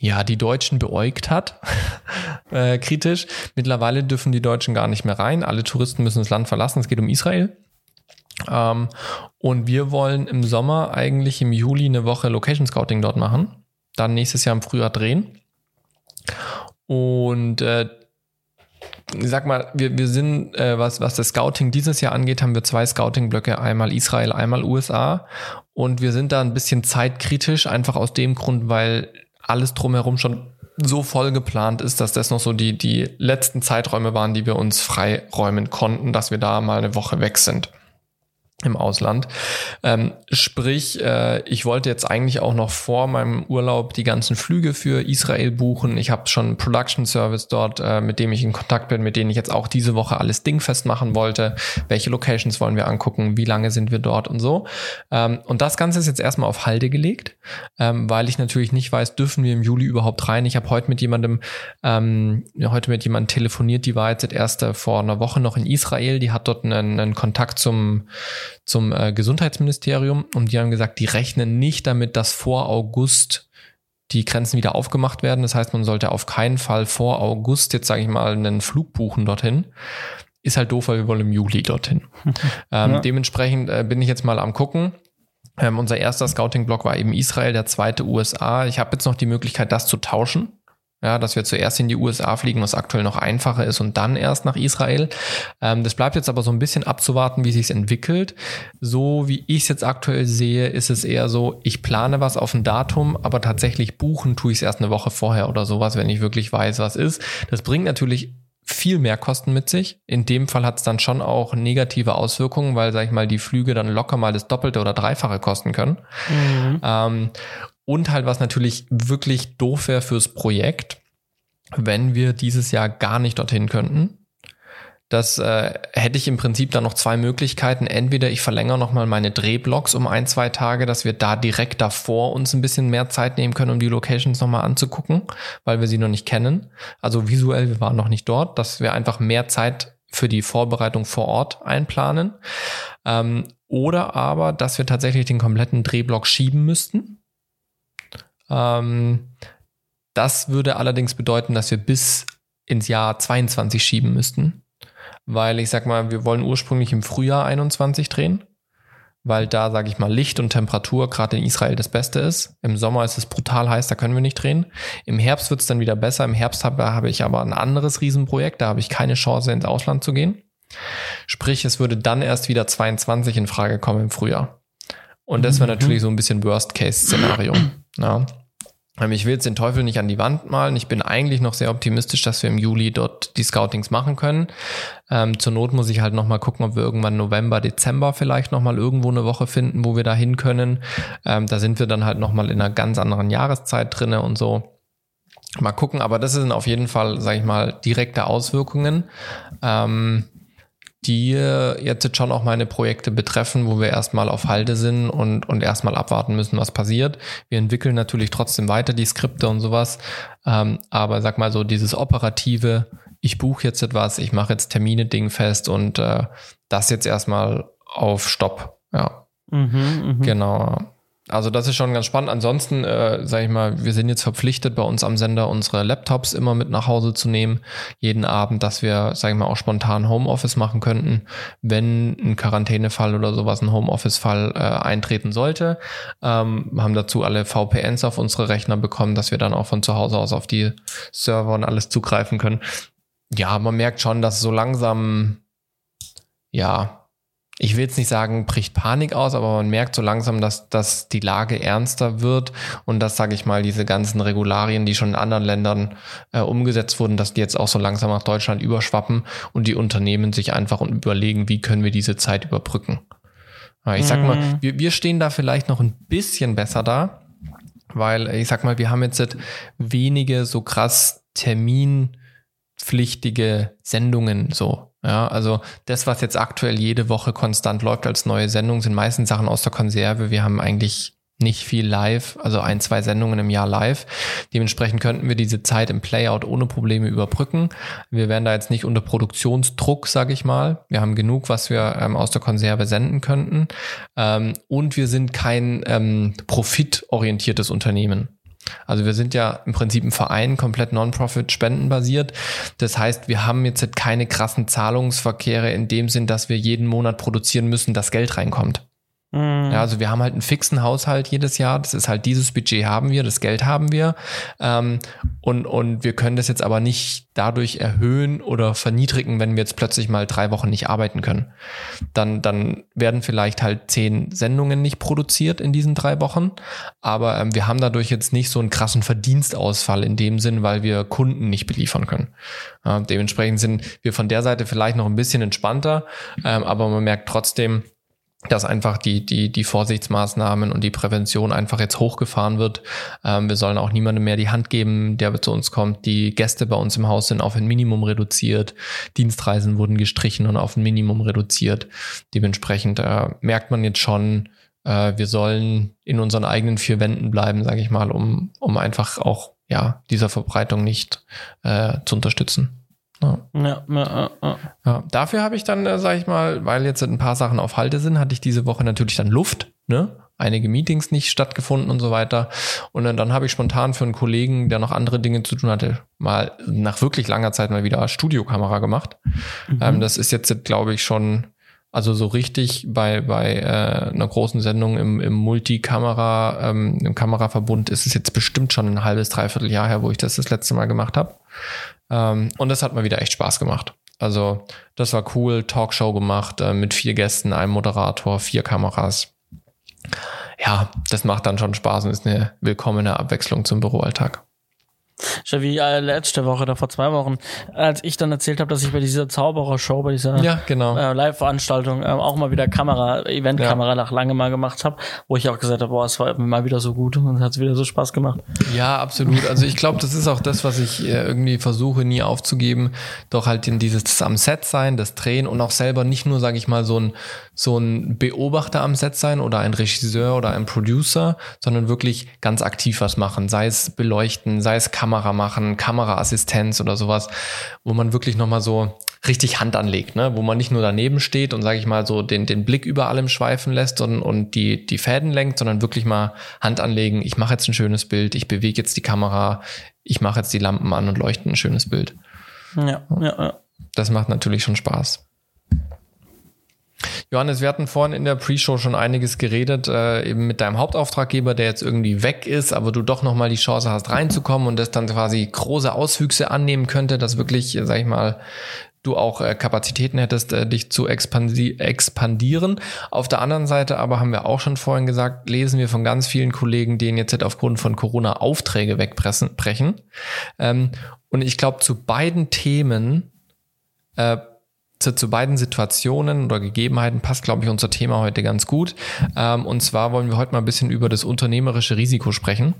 ja, die Deutschen beäugt hat, äh, kritisch. Mittlerweile dürfen die Deutschen gar nicht mehr rein. Alle Touristen müssen das Land verlassen. Es geht um Israel. Ähm, und wir wollen im Sommer eigentlich im Juli eine Woche Location Scouting dort machen. Dann nächstes Jahr im Frühjahr drehen. Und äh, ich sag mal, wir, wir sind, äh, was, was das Scouting dieses Jahr angeht, haben wir zwei Scouting-Blöcke, einmal Israel, einmal USA. Und wir sind da ein bisschen zeitkritisch, einfach aus dem Grund, weil alles drumherum schon so voll geplant ist, dass das noch so die, die letzten Zeiträume waren, die wir uns freiräumen konnten, dass wir da mal eine Woche weg sind im Ausland. Ähm, sprich, äh, ich wollte jetzt eigentlich auch noch vor meinem Urlaub die ganzen Flüge für Israel buchen. Ich habe schon einen Production Service dort, äh, mit dem ich in Kontakt bin, mit denen ich jetzt auch diese Woche alles dingfest machen wollte. Welche Locations wollen wir angucken? Wie lange sind wir dort und so. Ähm, und das Ganze ist jetzt erstmal auf Halde gelegt, ähm, weil ich natürlich nicht weiß, dürfen wir im Juli überhaupt rein. Ich habe heute mit jemandem, ähm, heute mit jemandem telefoniert, die war jetzt erst vor einer Woche noch in Israel. Die hat dort einen, einen Kontakt zum zum äh, Gesundheitsministerium und die haben gesagt, die rechnen nicht damit, dass vor August die Grenzen wieder aufgemacht werden. Das heißt, man sollte auf keinen Fall vor August jetzt sage ich mal einen Flug buchen dorthin. Ist halt doof, weil wir wollen im Juli dorthin. ähm, ja. Dementsprechend äh, bin ich jetzt mal am gucken. Ähm, unser erster Scouting-Block war eben Israel, der zweite USA. Ich habe jetzt noch die Möglichkeit, das zu tauschen. Ja, dass wir zuerst in die USA fliegen, was aktuell noch einfacher ist, und dann erst nach Israel. Ähm, das bleibt jetzt aber so ein bisschen abzuwarten, wie sich entwickelt. So wie ich es jetzt aktuell sehe, ist es eher so, ich plane was auf ein Datum, aber tatsächlich buchen tue ich es erst eine Woche vorher oder sowas, wenn ich wirklich weiß, was ist. Das bringt natürlich viel mehr Kosten mit sich. In dem Fall hat es dann schon auch negative Auswirkungen, weil, sag ich mal, die Flüge dann locker mal das Doppelte oder Dreifache kosten können. Mhm. Ähm, und halt, was natürlich wirklich doof wäre fürs Projekt, wenn wir dieses Jahr gar nicht dorthin könnten. Das äh, hätte ich im Prinzip dann noch zwei Möglichkeiten. Entweder ich verlängere nochmal meine Drehblocks um ein, zwei Tage, dass wir da direkt davor uns ein bisschen mehr Zeit nehmen können, um die Locations nochmal anzugucken, weil wir sie noch nicht kennen. Also visuell, wir waren noch nicht dort, dass wir einfach mehr Zeit für die Vorbereitung vor Ort einplanen. Ähm, oder aber, dass wir tatsächlich den kompletten Drehblock schieben müssten ähm, das würde allerdings bedeuten, dass wir bis ins Jahr 22 schieben müssten. Weil ich sag mal, wir wollen ursprünglich im Frühjahr 21 drehen, weil da, sage ich mal, Licht und Temperatur gerade in Israel das Beste ist. Im Sommer ist es brutal heiß, da können wir nicht drehen. Im Herbst wird es dann wieder besser. Im Herbst habe, habe ich aber ein anderes Riesenprojekt, da habe ich keine Chance, ins Ausland zu gehen. Sprich, es würde dann erst wieder 22 in Frage kommen im Frühjahr. Und das wäre mhm. natürlich so ein bisschen Worst-Case-Szenario. Ja. Ich will jetzt den Teufel nicht an die Wand malen. Ich bin eigentlich noch sehr optimistisch, dass wir im Juli dort die Scoutings machen können. Ähm, zur Not muss ich halt nochmal gucken, ob wir irgendwann November, Dezember vielleicht nochmal irgendwo eine Woche finden, wo wir da hin können. Ähm, da sind wir dann halt nochmal in einer ganz anderen Jahreszeit drinne und so. Mal gucken, aber das sind auf jeden Fall, sag ich mal, direkte Auswirkungen. Ähm, die jetzt schon auch meine Projekte betreffen, wo wir erstmal auf Halde sind und, und erstmal abwarten müssen, was passiert. Wir entwickeln natürlich trotzdem weiter die Skripte und sowas. Ähm, aber sag mal so, dieses operative, ich buche jetzt etwas, ich mache jetzt Termine Ding fest und äh, das jetzt erstmal auf Stopp. Ja. Mhm, mh. Genau. Also das ist schon ganz spannend. Ansonsten, äh, sage ich mal, wir sind jetzt verpflichtet, bei uns am Sender unsere Laptops immer mit nach Hause zu nehmen, jeden Abend, dass wir, sage ich mal, auch spontan Homeoffice machen könnten, wenn ein Quarantänefall oder sowas, ein Homeoffice-Fall äh, eintreten sollte. Ähm, haben dazu alle VPNs auf unsere Rechner bekommen, dass wir dann auch von zu Hause aus auf die Server und alles zugreifen können. Ja, man merkt schon, dass so langsam, ja, ich will jetzt nicht sagen, bricht Panik aus, aber man merkt so langsam, dass, dass die Lage ernster wird und dass, sage ich mal, diese ganzen Regularien, die schon in anderen Ländern äh, umgesetzt wurden, dass die jetzt auch so langsam nach Deutschland überschwappen und die Unternehmen sich einfach überlegen, wie können wir diese Zeit überbrücken. Ich sag mal, mhm. wir, wir stehen da vielleicht noch ein bisschen besser da, weil ich sag mal, wir haben jetzt wenige so krass terminpflichtige Sendungen so ja, also das, was jetzt aktuell jede Woche konstant läuft als neue Sendung, sind meistens Sachen aus der Konserve. Wir haben eigentlich nicht viel live, also ein, zwei Sendungen im Jahr live. Dementsprechend könnten wir diese Zeit im Playout ohne Probleme überbrücken. Wir werden da jetzt nicht unter Produktionsdruck, sage ich mal. Wir haben genug, was wir ähm, aus der Konserve senden könnten. Ähm, und wir sind kein ähm, profitorientiertes Unternehmen. Also wir sind ja im Prinzip ein Verein, komplett Non-Profit, spendenbasiert. Das heißt, wir haben jetzt keine krassen Zahlungsverkehre in dem Sinn, dass wir jeden Monat produzieren müssen, dass Geld reinkommt. Mhm. Ja, also wir haben halt einen fixen Haushalt jedes Jahr. Das ist halt dieses Budget haben wir, das Geld haben wir. Ähm, und, und wir können das jetzt aber nicht dadurch erhöhen oder verniedrigen, wenn wir jetzt plötzlich mal drei Wochen nicht arbeiten können. Dann, dann werden vielleicht halt zehn Sendungen nicht produziert in diesen drei Wochen. Aber ähm, wir haben dadurch jetzt nicht so einen krassen Verdienstausfall in dem Sinn, weil wir Kunden nicht beliefern können. Äh, dementsprechend sind wir von der Seite vielleicht noch ein bisschen entspannter. Ähm, aber man merkt trotzdem, dass einfach die, die, die Vorsichtsmaßnahmen und die Prävention einfach jetzt hochgefahren wird. Ähm, wir sollen auch niemandem mehr die Hand geben, der zu uns kommt. Die Gäste bei uns im Haus sind auf ein Minimum reduziert. Dienstreisen wurden gestrichen und auf ein Minimum reduziert. Dementsprechend äh, merkt man jetzt schon, äh, wir sollen in unseren eigenen vier Wänden bleiben, sage ich mal, um, um einfach auch ja dieser Verbreitung nicht äh, zu unterstützen. Ja. Ja, ja, ja, ja. Dafür habe ich dann, äh, sag ich mal, weil jetzt ein paar Sachen auf Halte sind, hatte ich diese Woche natürlich dann Luft, ne? Einige Meetings nicht stattgefunden und so weiter. Und dann, dann habe ich spontan für einen Kollegen, der noch andere Dinge zu tun hatte, mal nach wirklich langer Zeit mal wieder Studiokamera gemacht. Mhm. Ähm, das ist jetzt, glaube ich, schon also so richtig bei, bei äh, einer großen Sendung im, im Multikamera, ähm, im Kameraverbund ist es jetzt bestimmt schon ein halbes, dreiviertel Jahr her, wo ich das das letzte Mal gemacht habe. Ähm, und das hat mal wieder echt Spaß gemacht. Also das war cool, Talkshow gemacht äh, mit vier Gästen, einem Moderator, vier Kameras. Ja, das macht dann schon Spaß und ist eine willkommene Abwechslung zum Büroalltag. Schon wie äh, letzte Woche oder vor zwei Wochen, als ich dann erzählt habe, dass ich bei dieser Zauberer-Show, bei dieser ja, genau. äh, Live-Veranstaltung äh, auch mal wieder Kamera, Eventkamera ja. nach lange mal gemacht habe, wo ich auch gesagt habe, boah, es war mal wieder so gut und hat es wieder so Spaß gemacht. Ja, absolut. Also ich glaube, das ist auch das, was ich äh, irgendwie versuche nie aufzugeben, doch halt in dieses am Set sein, das Drehen und auch selber nicht nur, sage ich mal, so ein so ein Beobachter am Set sein oder ein Regisseur oder ein Producer, sondern wirklich ganz aktiv was machen, sei es beleuchten, sei es Kamera machen, Kameraassistenz oder sowas, wo man wirklich nochmal so richtig Hand anlegt, ne? wo man nicht nur daneben steht und, sage ich mal, so den, den Blick über allem schweifen lässt und, und die, die Fäden lenkt, sondern wirklich mal Hand anlegen, ich mache jetzt ein schönes Bild, ich bewege jetzt die Kamera, ich mache jetzt die Lampen an und leuchte ein schönes Bild. Ja, ja, ja. Das macht natürlich schon Spaß. Johannes, wir hatten vorhin in der Pre-Show schon einiges geredet, äh, eben mit deinem Hauptauftraggeber, der jetzt irgendwie weg ist, aber du doch nochmal die Chance hast reinzukommen und das dann quasi große Auswüchse annehmen könnte, dass wirklich, sag ich mal, du auch äh, Kapazitäten hättest, äh, dich zu expandi expandieren. Auf der anderen Seite aber haben wir auch schon vorhin gesagt, lesen wir von ganz vielen Kollegen, denen jetzt halt aufgrund von Corona Aufträge wegbrechen. Ähm, und ich glaube, zu beiden Themen äh, zu, zu beiden Situationen oder Gegebenheiten passt, glaube ich, unser Thema heute ganz gut. Ähm, und zwar wollen wir heute mal ein bisschen über das unternehmerische Risiko sprechen.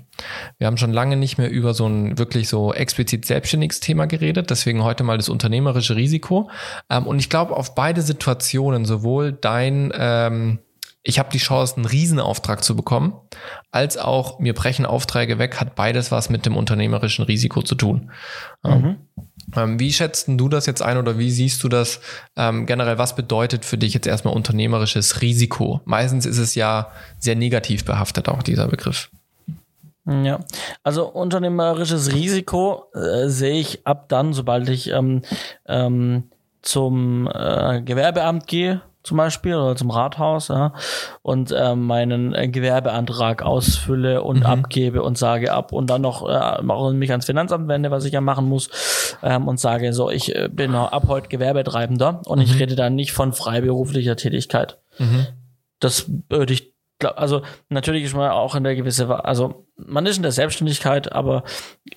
Wir haben schon lange nicht mehr über so ein wirklich so explizit selbstständiges Thema geredet, deswegen heute mal das unternehmerische Risiko. Ähm, und ich glaube, auf beide Situationen, sowohl dein ähm, ich habe die Chance, einen Riesenauftrag zu bekommen, als auch mir brechen Aufträge weg, hat beides was mit dem unternehmerischen Risiko zu tun. Mhm. Ähm, wie schätzt du das jetzt ein oder wie siehst du das ähm, generell? Was bedeutet für dich jetzt erstmal unternehmerisches Risiko? Meistens ist es ja sehr negativ behaftet, auch dieser Begriff. Ja, also unternehmerisches Risiko äh, sehe ich ab dann, sobald ich ähm, ähm, zum äh, Gewerbeamt gehe zum Beispiel oder zum Rathaus ja, und äh, meinen äh, Gewerbeantrag ausfülle und mhm. abgebe und sage ab und dann noch äh, mich ans Finanzamt wende, was ich ja machen muss ähm, und sage so, ich äh, bin ab heute Gewerbetreibender und mhm. ich rede dann nicht von freiberuflicher Tätigkeit. Mhm. Das würde ich also natürlich ist man auch in der gewisse, also man ist in der Selbstständigkeit, aber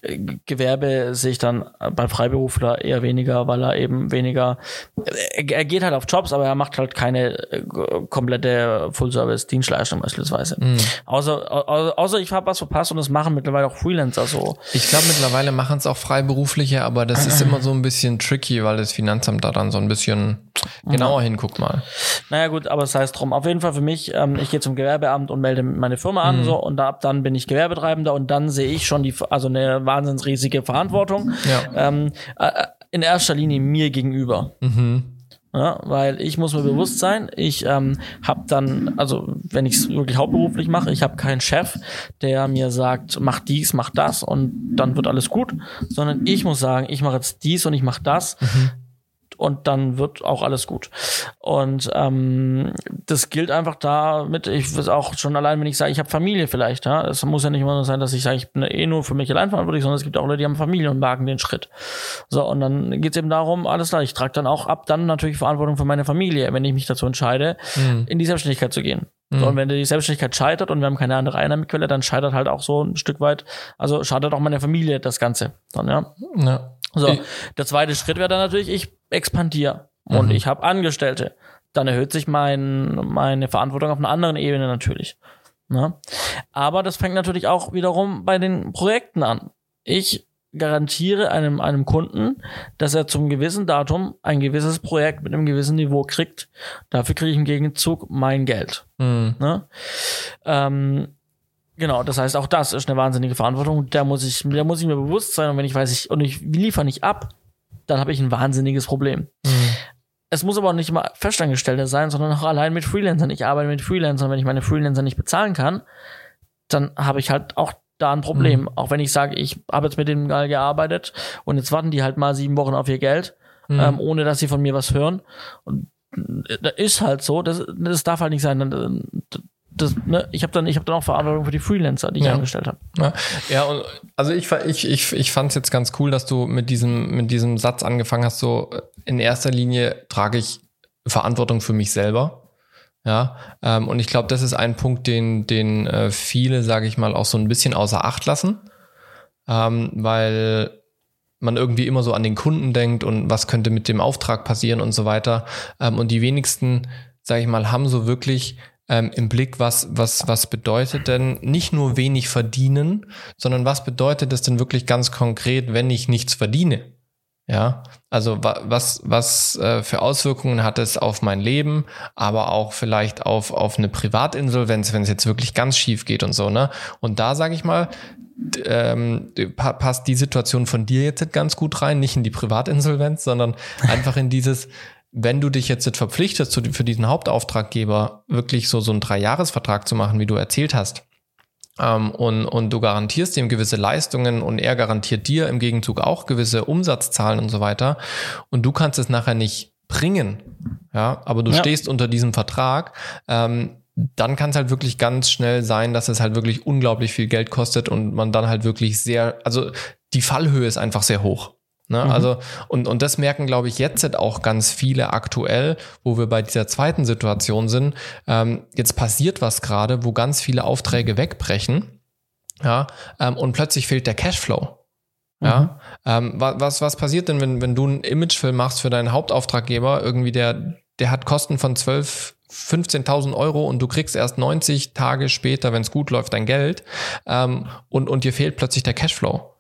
äh, Gewerbe sehe ich dann beim Freiberufler eher weniger, weil er eben weniger, äh, er geht halt auf Jobs, aber er macht halt keine äh, komplette Full-Service-Dienstleistung beispielsweise. Mhm. Außer, außer ich habe was verpasst und das machen mittlerweile auch Freelancer so. Ich glaube mittlerweile machen es auch Freiberufliche, aber das ist immer so ein bisschen tricky, weil das Finanzamt da dann so ein bisschen genauer mhm. hinguckt mal. Naja gut, aber es das heißt drum. Auf jeden Fall für mich, ähm, ich gehe zum Gewerbeamt und melde meine Firma an mhm. so und ab dann bin ich Gewerbe Gewerbetreibender und dann sehe ich schon die, also eine wahnsinns riesige Verantwortung. Ja. Ähm, äh, in erster Linie mir gegenüber. Mhm. Ja, weil ich muss mir bewusst sein, ich ähm, habe dann, also wenn ich es wirklich hauptberuflich mache, ich habe keinen Chef, der mir sagt, mach dies, mach das und dann wird alles gut, sondern ich muss sagen, ich mache jetzt dies und ich mache das. Mhm und dann wird auch alles gut. Und ähm, das gilt einfach damit, ich weiß auch schon allein, wenn ich sage, ich habe Familie vielleicht, ja, es muss ja nicht immer nur sein, dass ich sage, ich bin eh nur für mich allein verantwortlich, sondern es gibt auch Leute, die haben Familie und wagen den Schritt. So, und dann geht es eben darum, alles klar, ich trage dann auch ab, dann natürlich Verantwortung für meine Familie, wenn ich mich dazu entscheide, mhm. in die Selbstständigkeit zu gehen. So, und mhm. wenn die Selbstständigkeit scheitert und wir haben keine andere Einnahmequelle, dann scheitert halt auch so ein Stück weit, also scheitert auch meine Familie das Ganze dann, ja. ja. So, der zweite Schritt wäre dann natürlich, ich expandiere und mhm. ich habe Angestellte. Dann erhöht sich mein, meine Verantwortung auf einer anderen Ebene natürlich. Ne? Aber das fängt natürlich auch wiederum bei den Projekten an. Ich garantiere einem, einem Kunden, dass er zum gewissen Datum ein gewisses Projekt mit einem gewissen Niveau kriegt. Dafür kriege ich im Gegenzug mein Geld. Mhm. Ne? Ähm, Genau, das heißt, auch das ist eine wahnsinnige Verantwortung. Da muss ich, da muss ich mir bewusst sein. Und wenn ich weiß, ich, und ich liefere nicht ab, dann habe ich ein wahnsinniges Problem. Mhm. Es muss aber auch nicht immer Festangestellte sein, sondern auch allein mit Freelancern. Ich arbeite mit Freelancern. Wenn ich meine Freelancer nicht bezahlen kann, dann habe ich halt auch da ein Problem. Mhm. Auch wenn ich sage, ich habe jetzt mit dem geil gearbeitet und jetzt warten die halt mal sieben Wochen auf ihr Geld, mhm. ähm, ohne dass sie von mir was hören. Und äh, das ist halt so, das, das darf halt nicht sein das, ne, ich habe dann, ich habe dann auch Verantwortung für die Freelancer, die ich ja. angestellt habe. Ja, ja und also ich, ich, ich, ich fand es jetzt ganz cool, dass du mit diesem, mit diesem Satz angefangen hast, so in erster Linie trage ich Verantwortung für mich selber. Ja, ähm, und ich glaube, das ist ein Punkt, den, den äh, viele, sage ich mal, auch so ein bisschen außer Acht lassen, ähm, weil man irgendwie immer so an den Kunden denkt und was könnte mit dem Auftrag passieren und so weiter. Ähm, und die wenigsten, sage ich mal, haben so wirklich ähm, im Blick, was, was, was bedeutet denn nicht nur wenig verdienen, sondern was bedeutet es denn wirklich ganz konkret, wenn ich nichts verdiene? Ja, also was, was äh, für Auswirkungen hat es auf mein Leben, aber auch vielleicht auf, auf eine Privatinsolvenz, wenn es jetzt wirklich ganz schief geht und so, ne? Und da sage ich mal, ähm, passt die Situation von dir jetzt ganz gut rein, nicht in die Privatinsolvenz, sondern einfach in dieses, wenn du dich jetzt verpflichtest, für diesen Hauptauftraggeber wirklich so, so einen Dreijahresvertrag zu machen, wie du erzählt hast, ähm, und, und du garantierst ihm gewisse Leistungen und er garantiert dir im Gegenzug auch gewisse Umsatzzahlen und so weiter, und du kannst es nachher nicht bringen, ja, aber du ja. stehst unter diesem Vertrag, ähm, dann kann es halt wirklich ganz schnell sein, dass es halt wirklich unglaublich viel Geld kostet und man dann halt wirklich sehr, also die Fallhöhe ist einfach sehr hoch. Ne? Mhm. Also, und, und das merken, glaube ich, jetzt auch ganz viele aktuell, wo wir bei dieser zweiten Situation sind. Ähm, jetzt passiert was gerade, wo ganz viele Aufträge wegbrechen. Ja, ähm, und plötzlich fehlt der Cashflow. Ja. Mhm. Ähm, was, was passiert denn, wenn, wenn du einen Imagefilm machst für deinen Hauptauftraggeber, irgendwie der, der hat Kosten von 12, 15.000 Euro und du kriegst erst 90 Tage später, wenn es gut läuft, dein Geld ähm, und, und dir fehlt plötzlich der Cashflow.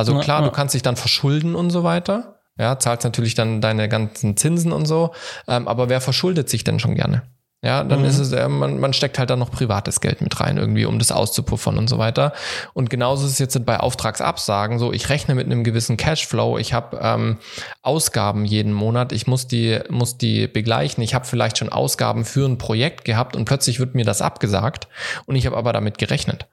Also klar, ja, ja. du kannst dich dann verschulden und so weiter. Ja, zahlst natürlich dann deine ganzen Zinsen und so. Ähm, aber wer verschuldet sich denn schon gerne? Ja, dann mhm. ist es, äh, man, man steckt halt dann noch privates Geld mit rein irgendwie, um das auszupuffern und so weiter. Und genauso ist es jetzt bei Auftragsabsagen so, ich rechne mit einem gewissen Cashflow, ich habe ähm, Ausgaben jeden Monat, ich muss die, muss die begleichen, ich habe vielleicht schon Ausgaben für ein Projekt gehabt und plötzlich wird mir das abgesagt und ich habe aber damit gerechnet.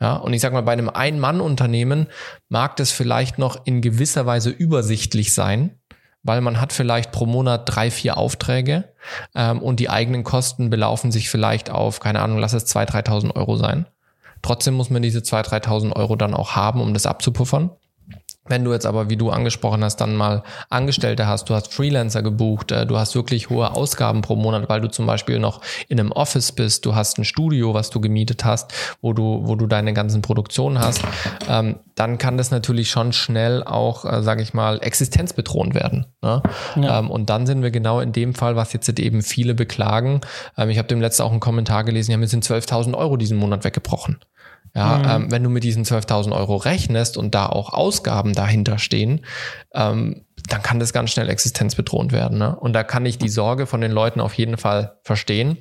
Ja, und ich sag mal, bei einem Ein-Mann-Unternehmen mag das vielleicht noch in gewisser Weise übersichtlich sein, weil man hat vielleicht pro Monat drei, vier Aufträge ähm, und die eigenen Kosten belaufen sich vielleicht auf, keine Ahnung, lass es 2.000, 3.000 Euro sein. Trotzdem muss man diese 2.000, 3.000 Euro dann auch haben, um das abzupuffern. Wenn du jetzt aber, wie du angesprochen hast, dann mal Angestellte hast, du hast Freelancer gebucht, äh, du hast wirklich hohe Ausgaben pro Monat, weil du zum Beispiel noch in einem Office bist, du hast ein Studio, was du gemietet hast, wo du, wo du deine ganzen Produktionen hast, ähm, dann kann das natürlich schon schnell auch, äh, sage ich mal, existenzbedrohend werden. Ne? Ja. Ähm, und dann sind wir genau in dem Fall, was jetzt eben viele beklagen. Ähm, ich habe dem letzten auch einen Kommentar gelesen, ja, mir sind 12.000 Euro diesen Monat weggebrochen. Ja, mhm. ähm, wenn du mit diesen 12.000 Euro rechnest und da auch Ausgaben dahinter stehen, ähm, dann kann das ganz schnell existenzbedrohend werden. Ne? Und da kann ich die Sorge von den Leuten auf jeden Fall verstehen.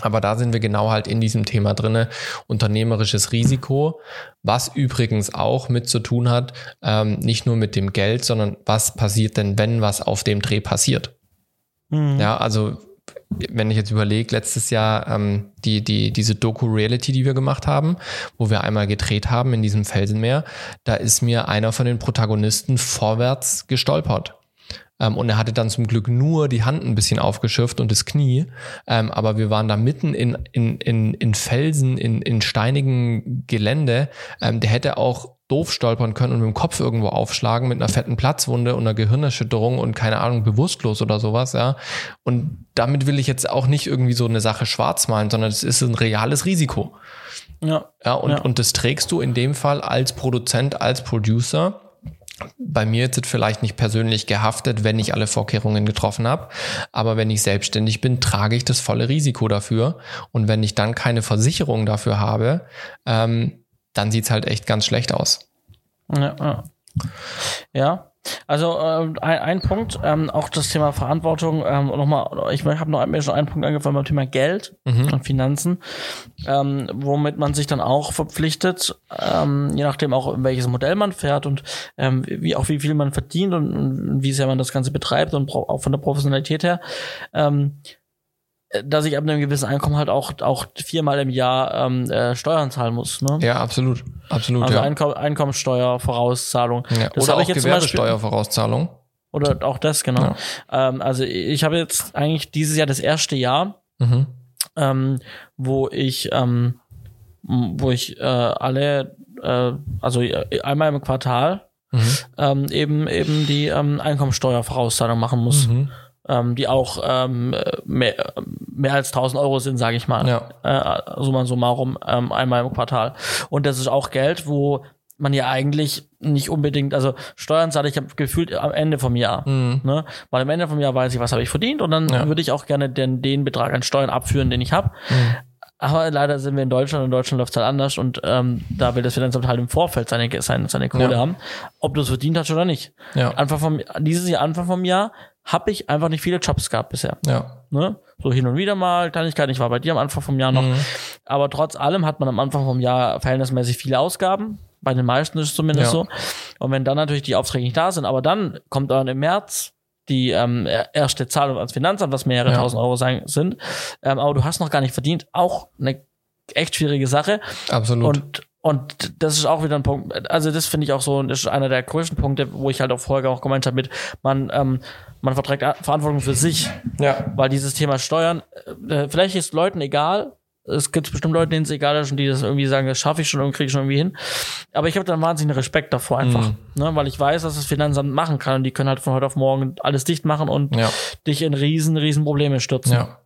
Aber da sind wir genau halt in diesem Thema drinne, unternehmerisches Risiko, was übrigens auch mit zu tun hat, ähm, nicht nur mit dem Geld, sondern was passiert denn, wenn was auf dem Dreh passiert. Mhm. Ja, also wenn ich jetzt überlege, letztes Jahr ähm, die, die, diese Doku-Reality, die wir gemacht haben, wo wir einmal gedreht haben in diesem Felsenmeer, da ist mir einer von den Protagonisten vorwärts gestolpert. Ähm, und er hatte dann zum Glück nur die Hand ein bisschen aufgeschürft und das Knie. Ähm, aber wir waren da mitten in, in, in, in Felsen, in, in steinigen Gelände. Ähm, der hätte auch doof stolpern können und mit dem Kopf irgendwo aufschlagen mit einer fetten Platzwunde und einer Gehirnerschütterung und keine Ahnung, bewusstlos oder sowas, ja. Und damit will ich jetzt auch nicht irgendwie so eine Sache schwarz malen, sondern es ist ein reales Risiko. Ja. Ja, und, ja. und das trägst du in dem Fall als Produzent, als Producer. Bei mir jetzt vielleicht nicht persönlich gehaftet, wenn ich alle Vorkehrungen getroffen habe. Aber wenn ich selbstständig bin, trage ich das volle Risiko dafür. Und wenn ich dann keine Versicherung dafür habe, ähm, dann sieht's halt echt ganz schlecht aus. Ja, ja. ja. Also äh, ein, ein Punkt, ähm, auch das Thema Verantwortung, ähm, nochmal, ich habe noch mir schon einen Punkt angefangen beim Thema Geld mhm. und Finanzen, ähm, womit man sich dann auch verpflichtet, ähm, je nachdem auch welches Modell man fährt und ähm, wie auch wie viel man verdient und, und wie sehr man das Ganze betreibt und auch von der Professionalität her, ähm, dass ich ab einem gewissen Einkommen halt auch auch viermal im Jahr ähm, äh, Steuern zahlen muss. Ne? Ja, absolut, absolut. Also ja. Einkom Einkommenssteuervorauszahlung. Ja. Das Oder auch Gewerbesteuervorauszahlung. Oder auch das, genau. Ja. Ähm, also ich habe jetzt eigentlich dieses Jahr das erste Jahr, mhm. ähm, wo ich ähm, wo ich äh, alle, äh, also äh, einmal im Quartal mhm. ähm, eben eben die ähm, Einkommensteuervorauszahlung machen muss. Mhm ähm, die auch ähm, mehr, mehr als 1000 Euro sind, sage ich mal. Ja. Äh, so mal so mal rum ähm, einmal im Quartal. Und das ist auch Geld, wo man ja eigentlich nicht unbedingt, also Steuern zahle ich habe gefühlt am Ende vom Jahr. Mhm. Ne? Weil am Ende vom Jahr weiß ich, was habe ich verdient und dann ja. würde ich auch gerne den, den Betrag an Steuern abführen, den ich habe. Mhm. Aber leider sind wir in Deutschland und in Deutschland läuft es halt anders und ähm, da will das Finanzamt halt im Vorfeld seine, seine, seine Kohle ja. haben, ob du es verdient hast oder nicht. Ja. Anfang vom, dieses Jahr, Anfang vom Jahr habe ich einfach nicht viele Jobs gehabt bisher. Ja. Ne? So hin und wieder mal Kleinigkeiten. Ich war bei dir am Anfang vom Jahr noch. Mhm. Aber trotz allem hat man am Anfang vom Jahr verhältnismäßig viele Ausgaben. Bei den meisten ist es zumindest ja. so. Und wenn dann natürlich die Aufträge nicht da sind, aber dann kommt dann im März die ähm, erste Zahlung ans Finanzamt, was mehrere ja. tausend Euro sein, sind. Ähm, aber du hast noch gar nicht verdient. Auch eine echt schwierige Sache. Absolut. Und und das ist auch wieder ein Punkt, also das finde ich auch so, das ist einer der größten Punkte, wo ich halt auch vorher auch gemeint habe mit, man, ähm, man verträgt Verantwortung für sich. Ja. Weil dieses Thema Steuern, äh, vielleicht ist Leuten egal, es gibt bestimmt Leute, denen es egal ist und die das irgendwie sagen, das schaffe ich schon und kriege ich schon irgendwie hin. Aber ich habe dann wahnsinnig Respekt davor einfach, mhm. ne, weil ich weiß, dass das Finanzamt machen kann und die können halt von heute auf morgen alles dicht machen und ja. dich in riesen, riesen Probleme stürzen. Ja.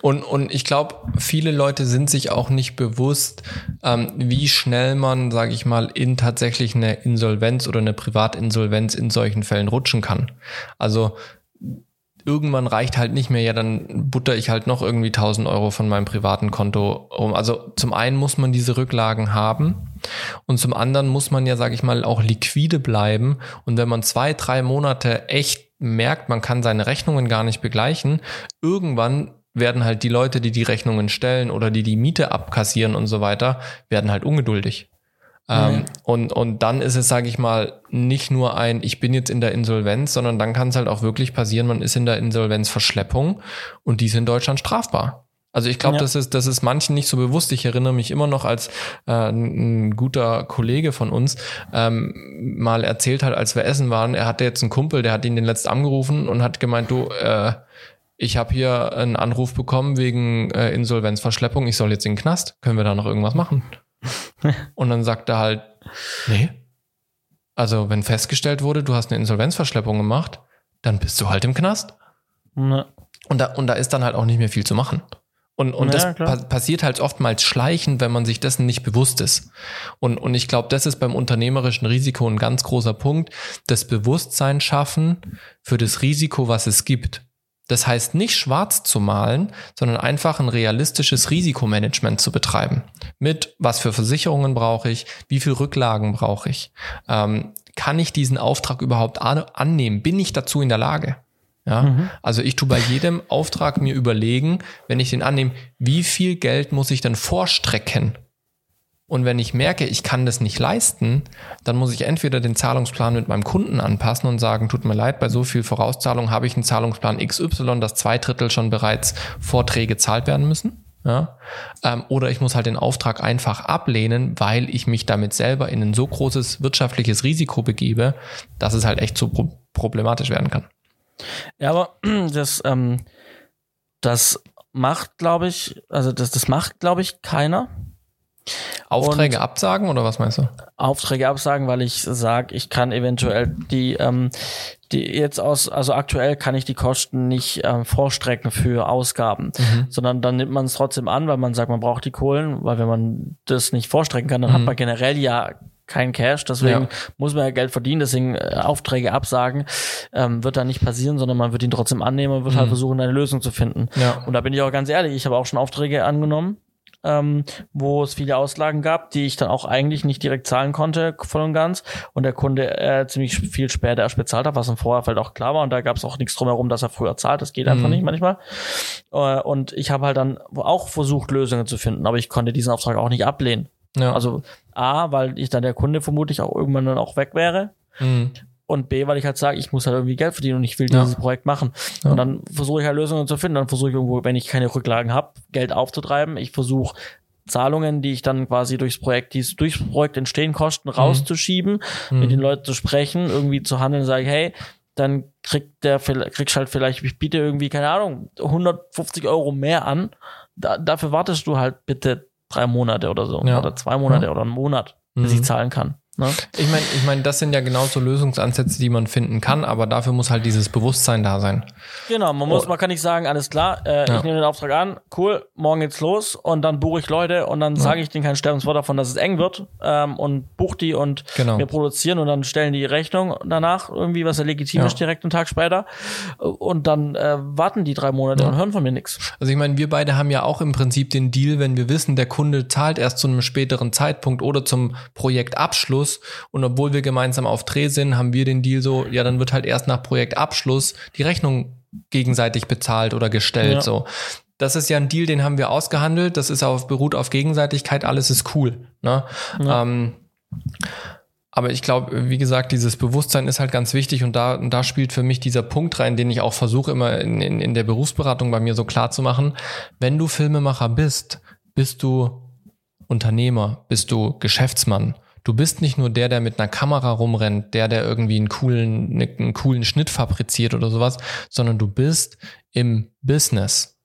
Und, und ich glaube, viele Leute sind sich auch nicht bewusst, ähm, wie schnell man, sage ich mal, in tatsächlich eine Insolvenz oder eine Privatinsolvenz in solchen Fällen rutschen kann. Also irgendwann reicht halt nicht mehr, ja, dann butter ich halt noch irgendwie 1000 Euro von meinem privaten Konto um. Also zum einen muss man diese Rücklagen haben und zum anderen muss man ja, sage ich mal, auch liquide bleiben. Und wenn man zwei, drei Monate echt merkt, man kann seine Rechnungen gar nicht begleichen, irgendwann werden halt die Leute, die die Rechnungen stellen oder die die Miete abkassieren und so weiter, werden halt ungeduldig. Ähm, mhm. und, und dann ist es, sage ich mal, nicht nur ein, ich bin jetzt in der Insolvenz, sondern dann kann es halt auch wirklich passieren, man ist in der Insolvenzverschleppung und die ist in Deutschland strafbar. Also ich glaube, ja. das ist das ist manchen nicht so bewusst. Ich erinnere mich immer noch, als äh, ein, guter Kollege von uns ähm, mal erzählt hat, als wir essen waren, er hatte jetzt einen Kumpel, der hat ihn den letzt angerufen und hat gemeint, du, äh, ich habe hier einen Anruf bekommen wegen äh, Insolvenzverschleppung, ich soll jetzt in den Knast. Können wir da noch irgendwas machen? und dann sagt er halt, nee. Also, wenn festgestellt wurde, du hast eine Insolvenzverschleppung gemacht, dann bist du halt im Knast. Ne. Und, da, und da ist dann halt auch nicht mehr viel zu machen. Und, und ja, das pa passiert halt oftmals schleichend, wenn man sich dessen nicht bewusst ist. Und, und ich glaube, das ist beim unternehmerischen Risiko ein ganz großer Punkt. Das Bewusstsein schaffen für das Risiko, was es gibt. Das heißt nicht schwarz zu malen, sondern einfach ein realistisches Risikomanagement zu betreiben. Mit was für Versicherungen brauche ich, wie viel Rücklagen brauche ich, ähm, kann ich diesen Auftrag überhaupt annehmen, bin ich dazu in der Lage? Ja, mhm. also ich tue bei jedem Auftrag mir überlegen, wenn ich den annehme, wie viel Geld muss ich denn vorstrecken, und wenn ich merke, ich kann das nicht leisten, dann muss ich entweder den Zahlungsplan mit meinem Kunden anpassen und sagen, tut mir leid, bei so viel Vorauszahlung habe ich einen Zahlungsplan XY, dass zwei Drittel schon bereits Vorträge gezahlt werden müssen. Ja? Ähm, oder ich muss halt den Auftrag einfach ablehnen, weil ich mich damit selber in ein so großes wirtschaftliches Risiko begebe, dass es halt echt so pro problematisch werden kann. Ja, aber das, ähm, das macht, glaube ich, also das, das macht, glaube ich, keiner. Aufträge und absagen oder was meinst du? Aufträge absagen, weil ich sage, ich kann eventuell die, ähm, die jetzt aus, also aktuell kann ich die Kosten nicht ähm, vorstrecken für Ausgaben, mhm. sondern dann nimmt man es trotzdem an, weil man sagt, man braucht die Kohlen, weil wenn man das nicht vorstrecken kann, dann mhm. hat man generell ja kein Cash, deswegen ja. muss man ja Geld verdienen, deswegen äh, Aufträge absagen ähm, wird da nicht passieren, sondern man wird ihn trotzdem annehmen und wird halt mhm. halt versuchen, eine Lösung zu finden. Ja. Und da bin ich auch ganz ehrlich, ich habe auch schon Aufträge angenommen, ähm, wo es viele Auslagen gab, die ich dann auch eigentlich nicht direkt zahlen konnte, voll und ganz. Und der Kunde äh, ziemlich viel später erst bezahlt hat, was im Vorfeld auch klar war. Und da gab es auch nichts drumherum, dass er früher zahlt. Das geht einfach mhm. nicht manchmal. Äh, und ich habe halt dann auch versucht, Lösungen zu finden, aber ich konnte diesen Auftrag auch nicht ablehnen. Ja. Also A, weil ich dann der Kunde vermutlich auch irgendwann dann auch weg wäre. Mhm und B, weil ich halt sage, ich muss halt irgendwie Geld verdienen und ich will ja. dieses Projekt machen. Ja. Und dann versuche ich halt Lösungen zu finden. Dann versuche ich irgendwo, wenn ich keine Rücklagen habe, Geld aufzutreiben. Ich versuche Zahlungen, die ich dann quasi durchs Projekt, die durchs Projekt entstehen, Kosten mhm. rauszuschieben, mhm. mit den Leuten zu sprechen, irgendwie zu handeln, sage ich, hey, dann kriegt der, kriegst halt vielleicht, ich biete irgendwie, keine Ahnung, 150 Euro mehr an. Da, dafür wartest du halt bitte drei Monate oder so. Ja. Oder zwei Monate oder einen Monat, bis mhm. ich zahlen kann. Ne? Ich meine, ich mein, das sind ja genauso Lösungsansätze, die man finden kann, aber dafür muss halt dieses Bewusstsein da sein. Genau, man muss, oh. man kann nicht sagen, alles klar, äh, ja. ich nehme den Auftrag an, cool, morgen geht's los und dann buche ich Leute und dann ja. sage ich denen kein Sterbenswort davon, dass es eng wird ähm, und buche die und genau. wir produzieren und dann stellen die Rechnung danach irgendwie, was ja legitim ja. ist, direkt einen Tag später und dann äh, warten die drei Monate und hören von mir nichts. Also ich meine, wir beide haben ja auch im Prinzip den Deal, wenn wir wissen, der Kunde zahlt erst zu einem späteren Zeitpunkt oder zum Projektabschluss, Abschluss. Und obwohl wir gemeinsam auf Dreh sind, haben wir den Deal so, ja, dann wird halt erst nach Projektabschluss die Rechnung gegenseitig bezahlt oder gestellt. Ja. So. Das ist ja ein Deal, den haben wir ausgehandelt. Das ist auf, beruht auf Gegenseitigkeit. Alles ist cool. Ne? Ja. Ähm, aber ich glaube, wie gesagt, dieses Bewusstsein ist halt ganz wichtig und da, und da spielt für mich dieser Punkt rein, den ich auch versuche immer in, in, in der Berufsberatung bei mir so klar zu machen. Wenn du Filmemacher bist, bist du Unternehmer, bist du Geschäftsmann du bist nicht nur der, der mit einer Kamera rumrennt, der, der irgendwie einen coolen, ne, einen coolen Schnitt fabriziert oder sowas, sondern du bist im Business.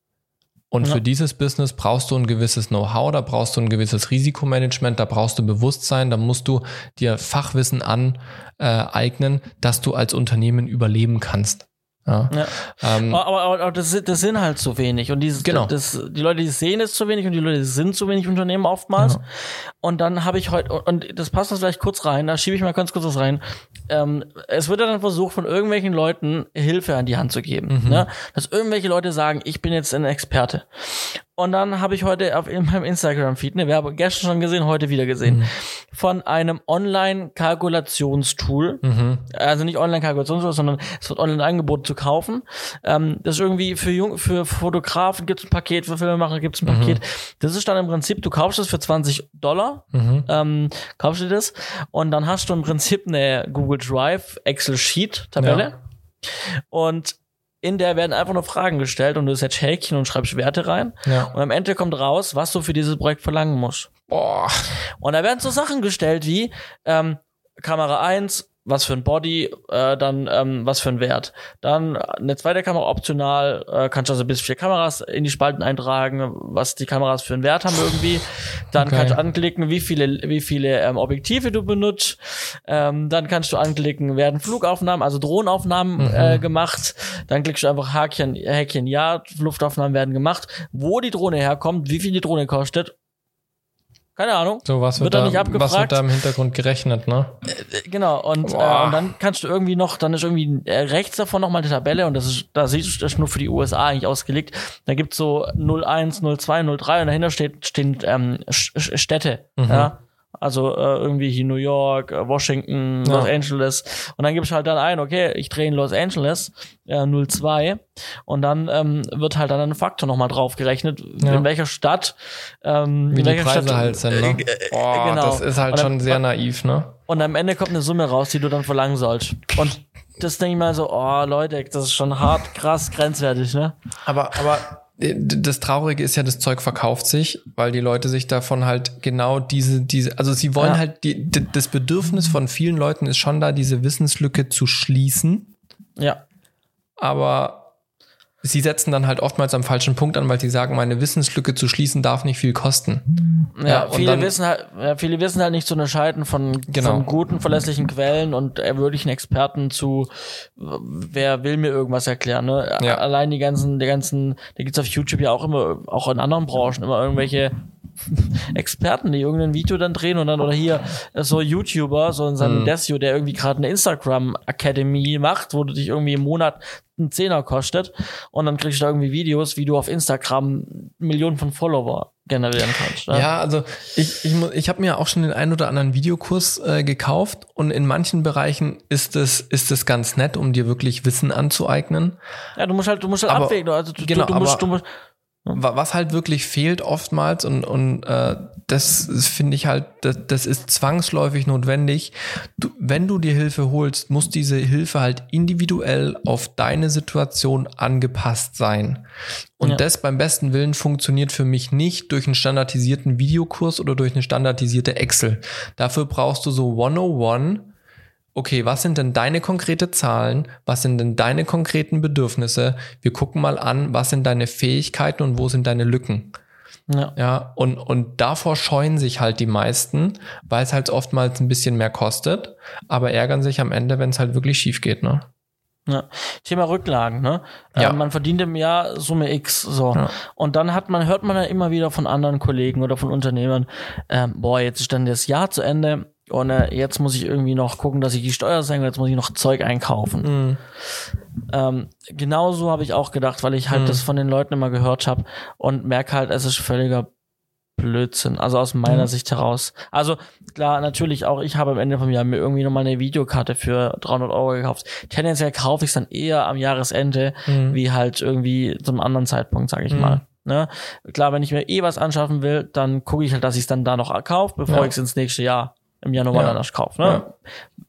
Und ja. für dieses Business brauchst du ein gewisses Know-how, da brauchst du ein gewisses Risikomanagement, da brauchst du Bewusstsein, da musst du dir Fachwissen aneignen, dass du als Unternehmen überleben kannst. Ja. ja. Ähm, aber, aber, aber das, das, sind halt zu wenig. Und dieses, genau. das, die Leute, die sehen, ist zu wenig und die Leute sind zu wenig Unternehmen oftmals. Ja. Und dann habe ich heute, und das passt das vielleicht kurz rein, da schiebe ich mal ganz kurz was rein. Ähm, es wird dann versucht, von irgendwelchen Leuten Hilfe an die Hand zu geben. Mhm. Ne? Dass irgendwelche Leute sagen, ich bin jetzt ein Experte. Und dann habe ich heute auf in meinem Instagram-Feed eine Werbung gestern schon gesehen, heute wieder gesehen, mhm. von einem Online-Kalkulationstool. Mhm. Also nicht Online-Kalkulationstool, sondern es wird online angeboten zu kaufen. Ähm, das ist irgendwie für Jung, für Fotografen gibt es ein Paket, für Filmemacher gibt es ein mhm. Paket. Das ist dann im Prinzip, du kaufst es für 20 Dollar, mhm. ähm, kaufst du das und dann hast du im Prinzip eine Google Drive Excel Sheet Tabelle. Ja. Und in der werden einfach nur Fragen gestellt und du setzt Häkchen und schreibst Werte rein. Ja. Und am Ende kommt raus, was du für dieses Projekt verlangen musst. Boah. Und da werden so Sachen gestellt wie ähm, Kamera 1, was für ein Body, äh, dann ähm, was für ein Wert. Dann eine zweite Kamera optional, äh, kannst du also bis vier Kameras in die Spalten eintragen, was die Kameras für einen Wert haben irgendwie. Dann okay. kannst du anklicken, wie viele, wie viele ähm, Objektive du benutzt. Ähm, dann kannst du anklicken, werden Flugaufnahmen, also Drohnenaufnahmen mhm. äh, gemacht. Dann klickst du einfach Häkchen, Häkchen, ja, Luftaufnahmen werden gemacht. Wo die Drohne herkommt, wie viel die Drohne kostet keine Ahnung. So, was wird, wird da, nicht abgefragt. Was wird da im Hintergrund gerechnet, ne? Äh, äh genau, und, äh, und dann kannst du irgendwie noch, dann ist irgendwie äh, rechts davon nochmal eine Tabelle und das ist, da siehst du, das ist nur für die USA eigentlich ausgelegt. Da gibt's so 01, 02, 03 und dahinter steht, stehen ähm, Städte, mhm. ja. Also äh, irgendwie hier New York, äh, Washington, ja. Los Angeles. Und dann gibst du halt dann ein, okay, ich drehe in Los Angeles äh, 02 und dann ähm, wird halt dann ein Faktor nochmal drauf gerechnet, ja. in welcher Stadt, ähm, Wie in welcher die Preise Stadt, halt sind, ne? Äh, Boah, genau. Das ist halt dann, schon sehr naiv, ne? Und am Ende kommt eine Summe raus, die du dann verlangen sollst. Und das denke ich mal so, oh Leute, das ist schon hart, krass, grenzwertig, ne? Aber, aber das Traurige ist ja, das Zeug verkauft sich, weil die Leute sich davon halt genau diese, diese, also sie wollen ja. halt, die, das Bedürfnis von vielen Leuten ist schon da, diese Wissenslücke zu schließen. Ja. Aber sie setzen dann halt oftmals am falschen Punkt an, weil sie sagen, meine Wissenslücke zu schließen darf nicht viel kosten. Ja, ja viele dann, wissen halt, ja, viele wissen halt nicht zu unterscheiden von, genau. von guten, verlässlichen Quellen und würdigen Experten zu, wer will mir irgendwas erklären, ne? Ja. Allein die ganzen, die ganzen, da gibt's auf YouTube ja auch immer, auch in anderen Branchen immer irgendwelche Experten, die irgendein Video dann drehen und dann oder hier so YouTuber, so in seinem mm. Desio, der irgendwie gerade eine Instagram Academy macht, wo du dich irgendwie im Monat einen Zehner kostet und dann kriegst du da irgendwie Videos, wie du auf Instagram Millionen von Follower generieren kannst. Ne? Ja, also ich, ich, ich habe mir auch schon den einen oder anderen Videokurs äh, gekauft und in manchen Bereichen ist es ist es ganz nett, um dir wirklich Wissen anzueignen. Ja, du musst halt du musst halt aber, abwägen, also du, genau, du, du musst, du musst was halt wirklich fehlt oftmals und, und äh, das finde ich halt, das, das ist zwangsläufig notwendig. Du, wenn du dir Hilfe holst, muss diese Hilfe halt individuell auf deine Situation angepasst sein. Und ja. das beim besten Willen funktioniert für mich nicht durch einen standardisierten Videokurs oder durch eine standardisierte Excel. Dafür brauchst du so 101 okay, was sind denn deine konkrete Zahlen? Was sind denn deine konkreten Bedürfnisse? Wir gucken mal an, was sind deine Fähigkeiten und wo sind deine Lücken? Ja. ja, und, und davor scheuen sich halt die meisten, weil es halt oftmals ein bisschen mehr kostet, aber ärgern sich am Ende, wenn es halt wirklich schief geht, ne? Ja. Thema Rücklagen, ne? Ja. Äh, man verdient im Jahr Summe X, so. Ja. Und dann hat man, hört man ja immer wieder von anderen Kollegen oder von Unternehmern, ähm, boah, jetzt ist dann das Jahr zu Ende, und äh, jetzt muss ich irgendwie noch gucken, dass ich die Steuer senke, jetzt muss ich noch Zeug einkaufen. Mhm. Ähm, genauso habe ich auch gedacht, weil ich halt mhm. das von den Leuten immer gehört habe und merke halt, es ist völliger Blödsinn. Also aus meiner mhm. Sicht heraus. Also klar, natürlich auch, ich habe am Ende vom Jahr mir irgendwie nochmal eine Videokarte für 300 Euro gekauft. Tendenziell kaufe ich es dann eher am Jahresende, mhm. wie halt irgendwie zum anderen Zeitpunkt, sage ich mhm. mal. Ne? Klar, wenn ich mir eh was anschaffen will, dann gucke ich halt, dass ich es dann da noch kaufe, bevor ja. ich es ins nächste Jahr im Januar ja. danach kaufe. Ne? Ja.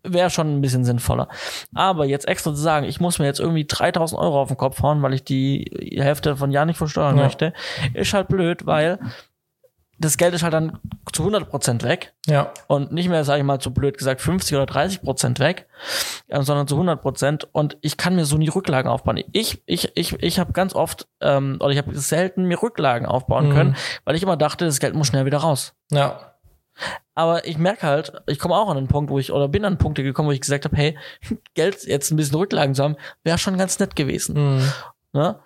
Wäre schon ein bisschen sinnvoller. Aber jetzt extra zu sagen, ich muss mir jetzt irgendwie 3000 Euro auf den Kopf hauen, weil ich die Hälfte von Jahr nicht versteuern ja. möchte, ist halt blöd, weil das Geld ist halt dann zu 100 Prozent weg. Ja. Und nicht mehr, sage ich mal, zu blöd gesagt 50 oder 30 Prozent weg, äh, sondern zu 100 Prozent. Und ich kann mir so nie Rücklagen aufbauen. Ich, ich, ich, ich habe ganz oft, ähm, oder ich habe selten mir Rücklagen aufbauen mhm. können, weil ich immer dachte, das Geld muss schnell wieder raus. Ja. Aber ich merke halt, ich komme auch an einen Punkt, wo ich, oder bin an Punkte gekommen, wo ich gesagt habe, hey, Geld jetzt ein bisschen Rücklagen zu haben, wäre schon ganz nett gewesen. Mhm. Ne?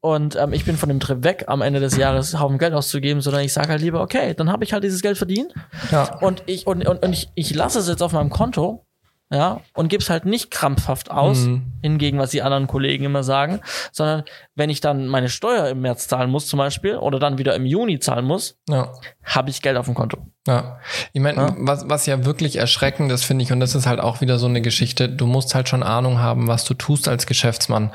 Und ähm, ich bin von dem Trip weg, am Ende des Jahres Haufen Geld auszugeben, sondern ich sage halt lieber, okay, dann habe ich halt dieses Geld verdient. Ja. Und ich, und, und, und ich, ich lasse es jetzt auf meinem Konto ja, und gib's halt nicht krampfhaft aus, mhm. hingegen was die anderen Kollegen immer sagen, sondern wenn ich dann meine Steuer im März zahlen muss zum Beispiel oder dann wieder im Juni zahlen muss, ja. habe ich Geld auf dem Konto. Ja, ich meine, ja. was, was ja wirklich erschreckend ist, finde ich, und das ist halt auch wieder so eine Geschichte, du musst halt schon Ahnung haben, was du tust als Geschäftsmann.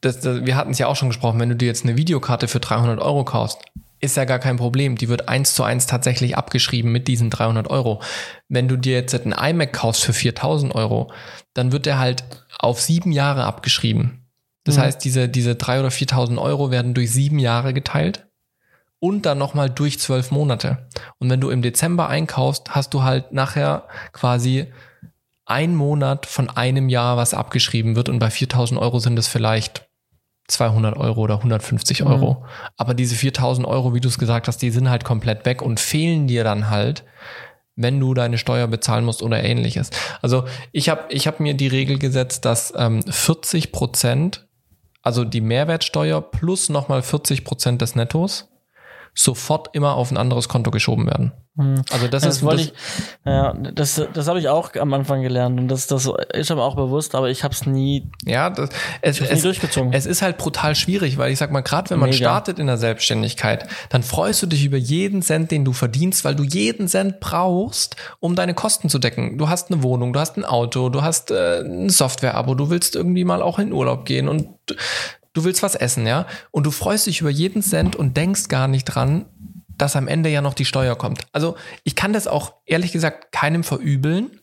Das, das, wir hatten es ja auch schon gesprochen, wenn du dir jetzt eine Videokarte für 300 Euro kaufst, ist ja gar kein Problem. Die wird eins zu eins tatsächlich abgeschrieben mit diesen 300 Euro. Wenn du dir jetzt einen iMac kaufst für 4000 Euro, dann wird der halt auf sieben Jahre abgeschrieben. Das mhm. heißt, diese, diese drei oder 4000 Euro werden durch sieben Jahre geteilt und dann nochmal durch zwölf Monate. Und wenn du im Dezember einkaufst, hast du halt nachher quasi ein Monat von einem Jahr, was abgeschrieben wird. Und bei 4000 Euro sind es vielleicht 200 Euro oder 150 mhm. Euro. Aber diese 4000 Euro, wie du es gesagt hast, die sind halt komplett weg und fehlen dir dann halt, wenn du deine Steuer bezahlen musst oder ähnliches. Also ich habe ich hab mir die Regel gesetzt, dass ähm, 40 Prozent, also die Mehrwertsteuer plus nochmal 40 Prozent des Nettos, sofort immer auf ein anderes Konto geschoben werden. Hm. Also das, das ist wollte ich, ja, das, das habe ich auch am Anfang gelernt und das, das ist aber auch bewusst, aber ich habe es nie, ja, das, es, es, nie durchgezogen. Es ist halt brutal schwierig, weil ich sag mal, gerade wenn man Mega. startet in der Selbstständigkeit, dann freust du dich über jeden Cent, den du verdienst, weil du jeden Cent brauchst, um deine Kosten zu decken. Du hast eine Wohnung, du hast ein Auto, du hast äh, ein Software-Abo, du willst irgendwie mal auch in Urlaub gehen und du willst was essen, ja, und du freust dich über jeden Cent und denkst gar nicht dran, dass am Ende ja noch die Steuer kommt. Also ich kann das auch ehrlich gesagt keinem verübeln,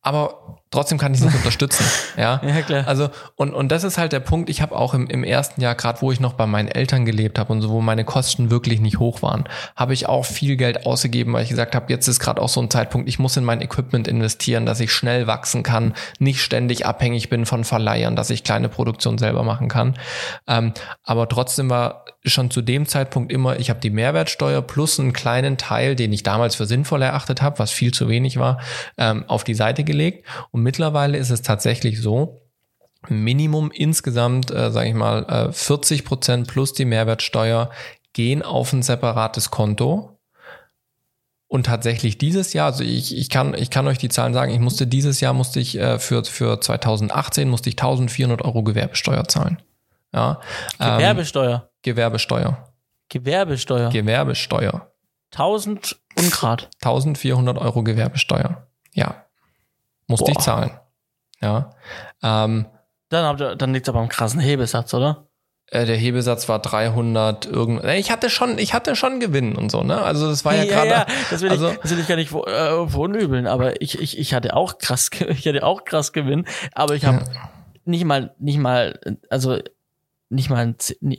aber trotzdem kann ich es nicht unterstützen. Ja? ja, klar. Also, und, und das ist halt der Punkt, ich habe auch im, im ersten Jahr, gerade wo ich noch bei meinen Eltern gelebt habe und so, wo meine Kosten wirklich nicht hoch waren, habe ich auch viel Geld ausgegeben, weil ich gesagt habe, jetzt ist gerade auch so ein Zeitpunkt, ich muss in mein Equipment investieren, dass ich schnell wachsen kann, nicht ständig abhängig bin von Verleihern, dass ich kleine Produktion selber machen kann. Ähm, aber trotzdem war schon zu dem Zeitpunkt immer, ich habe die Mehrwertsteuer plus einen kleinen Teil, den ich damals für sinnvoll erachtet habe, was viel zu wenig war, ähm, auf die Seite gelegt. Und mittlerweile ist es tatsächlich so, Minimum insgesamt, äh, sage ich mal, äh, 40 Prozent plus die Mehrwertsteuer gehen auf ein separates Konto. Und tatsächlich dieses Jahr, also ich, ich, kann, ich kann euch die Zahlen sagen, ich musste dieses Jahr, musste ich äh, für, für 2018, musste ich 1400 Euro Gewerbesteuer zahlen. Ja, Gewerbesteuer? Ähm, Gewerbesteuer. Gewerbesteuer? Gewerbesteuer. 1000 Ungrad. 1400 Euro Gewerbesteuer. Ja musste Boah. ich zahlen. Ja. Ähm, dann, habt ihr, dann liegt es aber am krassen Hebesatz, oder? Äh, der Hebesatz war 300 irgend. Ich hatte schon, ich hatte schon Gewinn und so, ne? Also das war ja, ja gerade. Ja, das will also, ich, das will ich gar nicht äh, verunübeln, aber ich, ich, ich hatte auch krass, ich hatte auch krass Gewinn, aber ich habe ja. nicht mal, nicht mal, also nicht mal, äh,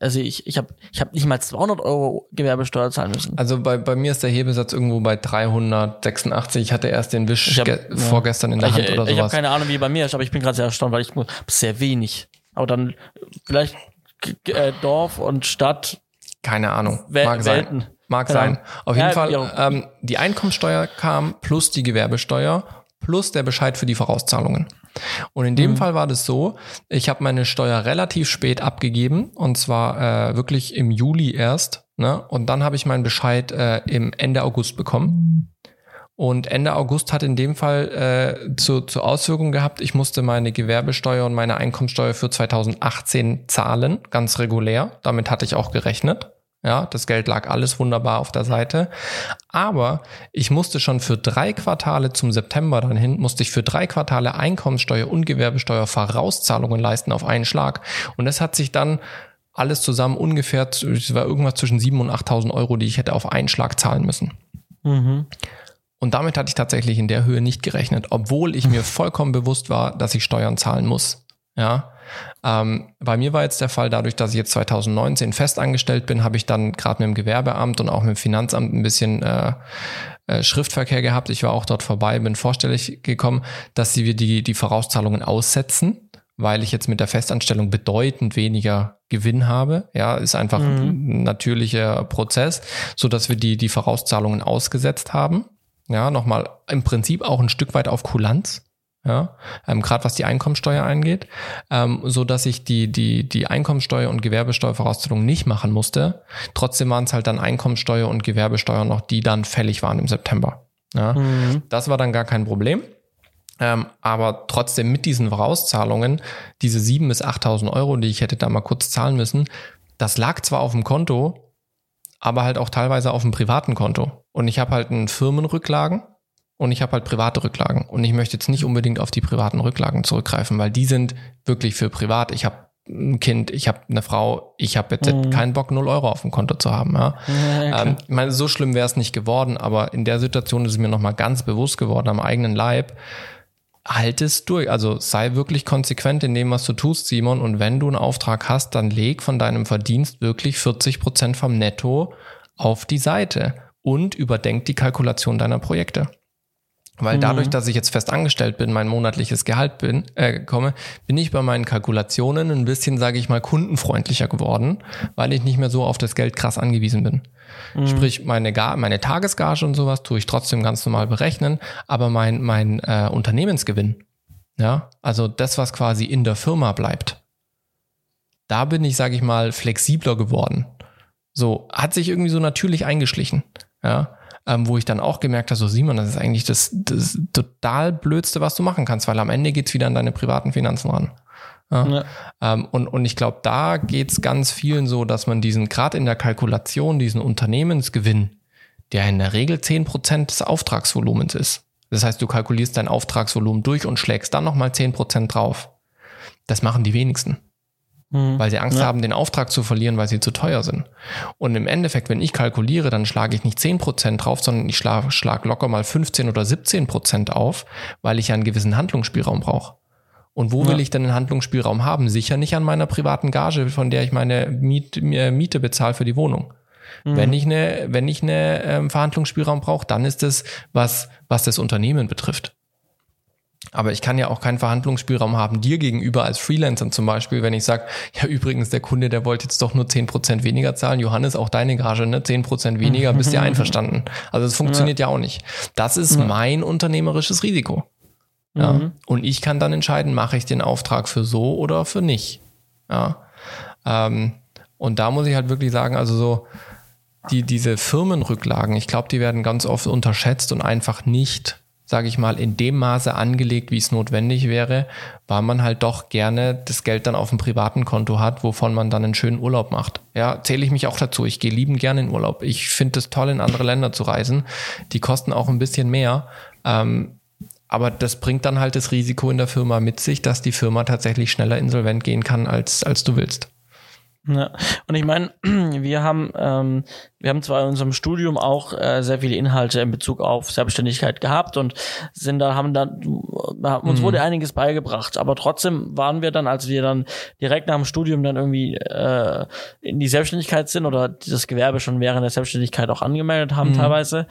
also ich, ich habe ich hab nicht mal 200 Euro Gewerbesteuer zahlen müssen. Also bei, bei mir ist der Hebesatz irgendwo bei 386. Ich hatte erst den Wisch hab, ja. vorgestern in der ich, Hand oder sowas. Ich habe keine Ahnung, wie bei mir ist, aber ich bin gerade sehr erstaunt, weil ich sehr wenig. Aber dann vielleicht äh, Dorf und Stadt. Keine Ahnung. Mag sein. Mag sein. Auf jeden ja, Fall, ähm, die Einkommensteuer kam plus die Gewerbesteuer plus der Bescheid für die Vorauszahlungen. Und in dem mhm. Fall war das so, ich habe meine Steuer relativ spät abgegeben und zwar äh, wirklich im Juli erst. Ne? Und dann habe ich meinen Bescheid äh, im Ende August bekommen. Und Ende August hat in dem Fall äh, zu, zur Auswirkung gehabt, ich musste meine Gewerbesteuer und meine Einkommensteuer für 2018 zahlen, ganz regulär. Damit hatte ich auch gerechnet. Ja, das Geld lag alles wunderbar auf der Seite. Aber ich musste schon für drei Quartale zum September dann hin, musste ich für drei Quartale Einkommenssteuer und Gewerbesteuer Vorauszahlungen leisten auf einen Schlag. Und das hat sich dann alles zusammen ungefähr, es war irgendwas zwischen 7.000 und 8.000 Euro, die ich hätte auf einen Schlag zahlen müssen. Mhm. Und damit hatte ich tatsächlich in der Höhe nicht gerechnet, obwohl ich mir vollkommen bewusst war, dass ich Steuern zahlen muss. Ja, ähm, bei mir war jetzt der Fall, dadurch, dass ich jetzt 2019 festangestellt bin, habe ich dann gerade mit dem Gewerbeamt und auch mit dem Finanzamt ein bisschen äh, äh, Schriftverkehr gehabt. Ich war auch dort vorbei, bin vorstellig gekommen, dass sie wir die, die Vorauszahlungen aussetzen weil ich jetzt mit der Festanstellung bedeutend weniger Gewinn habe. Ja, ist einfach mhm. ein natürlicher Prozess, so dass wir die, die Vorauszahlungen ausgesetzt haben. Ja, nochmal im Prinzip auch ein Stück weit auf Kulanz ja, ähm, gerade was die Einkommensteuer eingeht, ähm, so dass ich die die die Einkommensteuer und Gewerbesteuervorauszahlung nicht machen musste. Trotzdem waren es halt dann Einkommensteuer und Gewerbesteuer noch, die dann fällig waren im September. Ja, mhm. das war dann gar kein Problem. Ähm, aber trotzdem mit diesen Vorauszahlungen, diese 7.000 bis 8.000 Euro, die ich hätte da mal kurz zahlen müssen, das lag zwar auf dem Konto, aber halt auch teilweise auf dem privaten Konto. Und ich habe halt einen Firmenrücklagen und ich habe halt private Rücklagen. Und ich möchte jetzt nicht unbedingt auf die privaten Rücklagen zurückgreifen, weil die sind wirklich für privat. Ich habe ein Kind, ich habe eine Frau, ich habe jetzt mhm. keinen Bock, 0 Euro auf dem Konto zu haben. Ja. ja ähm, ich meine, so schlimm wäre es nicht geworden, aber in der Situation ist es mir nochmal ganz bewusst geworden am eigenen Leib. Halt es durch. Also sei wirklich konsequent in dem, was du tust, Simon. Und wenn du einen Auftrag hast, dann leg von deinem Verdienst wirklich 40 Prozent vom Netto auf die Seite und überdenk die Kalkulation deiner Projekte. Weil dadurch, mhm. dass ich jetzt fest angestellt bin, mein monatliches Gehalt bin, äh, komme, bin ich bei meinen Kalkulationen ein bisschen, sage ich mal, kundenfreundlicher geworden, weil ich nicht mehr so auf das Geld krass angewiesen bin. Mhm. Sprich, meine, Gar meine Tagesgage und sowas tue ich trotzdem ganz normal berechnen, aber mein, mein äh, Unternehmensgewinn, ja, also das, was quasi in der Firma bleibt, da bin ich, sage ich mal, flexibler geworden. So, hat sich irgendwie so natürlich eingeschlichen. Ja, ähm, wo ich dann auch gemerkt habe, so Simon, das ist eigentlich das, das total Blödste, was du machen kannst, weil am Ende geht's wieder an deine privaten Finanzen ran. Ja. ja. Ähm, und, und ich glaube, da geht's ganz vielen so, dass man diesen, gerade in der Kalkulation, diesen Unternehmensgewinn, der in der Regel zehn Prozent des Auftragsvolumens ist. Das heißt, du kalkulierst dein Auftragsvolumen durch und schlägst dann nochmal zehn Prozent drauf. Das machen die wenigsten mhm. weil sie Angst ja. haben, den Auftrag zu verlieren, weil sie zu teuer sind. Und im Endeffekt, wenn ich kalkuliere, dann schlage ich nicht 10% drauf, sondern ich schlage schlag locker mal 15 oder 17% auf, weil ich ja einen gewissen Handlungsspielraum brauche. Und wo ja. will ich denn einen Handlungsspielraum haben? Sicher nicht an meiner privaten Gage, von der ich meine Miet, Miete bezahle für die Wohnung. Mhm. Wenn ich eine, wenn ich eine ähm, Verhandlungsspielraum brauche, dann ist es was, was das Unternehmen betrifft. Aber ich kann ja auch keinen Verhandlungsspielraum haben dir gegenüber als Freelancer zum Beispiel, wenn ich sage, ja übrigens, der Kunde, der wollte jetzt doch nur zehn Prozent weniger zahlen. Johannes, auch deine Gage, ne? Prozent weniger, bist du einverstanden. Also das funktioniert ja. ja auch nicht. Das ist ja. mein unternehmerisches Risiko. Ja. Mhm. Und ich kann dann entscheiden, mache ich den Auftrag für so oder für nicht. Ja. Ähm, und da muss ich halt wirklich sagen, also so, die, diese Firmenrücklagen, ich glaube, die werden ganz oft unterschätzt und einfach nicht sage ich mal, in dem Maße angelegt, wie es notwendig wäre, weil man halt doch gerne das Geld dann auf dem privaten Konto hat, wovon man dann einen schönen Urlaub macht. Ja, zähle ich mich auch dazu. Ich gehe lieben gerne in Urlaub. Ich finde es toll, in andere Länder zu reisen. Die kosten auch ein bisschen mehr. Ähm, aber das bringt dann halt das Risiko in der Firma mit sich, dass die Firma tatsächlich schneller insolvent gehen kann, als, als du willst. Ja. Und ich meine, wir haben, ähm, wir haben zwar in unserem Studium auch äh, sehr viele Inhalte in Bezug auf Selbstständigkeit gehabt und sind da, haben da, uns mhm. wurde einiges beigebracht, aber trotzdem waren wir dann, als wir dann direkt nach dem Studium dann irgendwie äh, in die Selbstständigkeit sind oder das Gewerbe schon während der Selbstständigkeit auch angemeldet haben mhm. teilweise,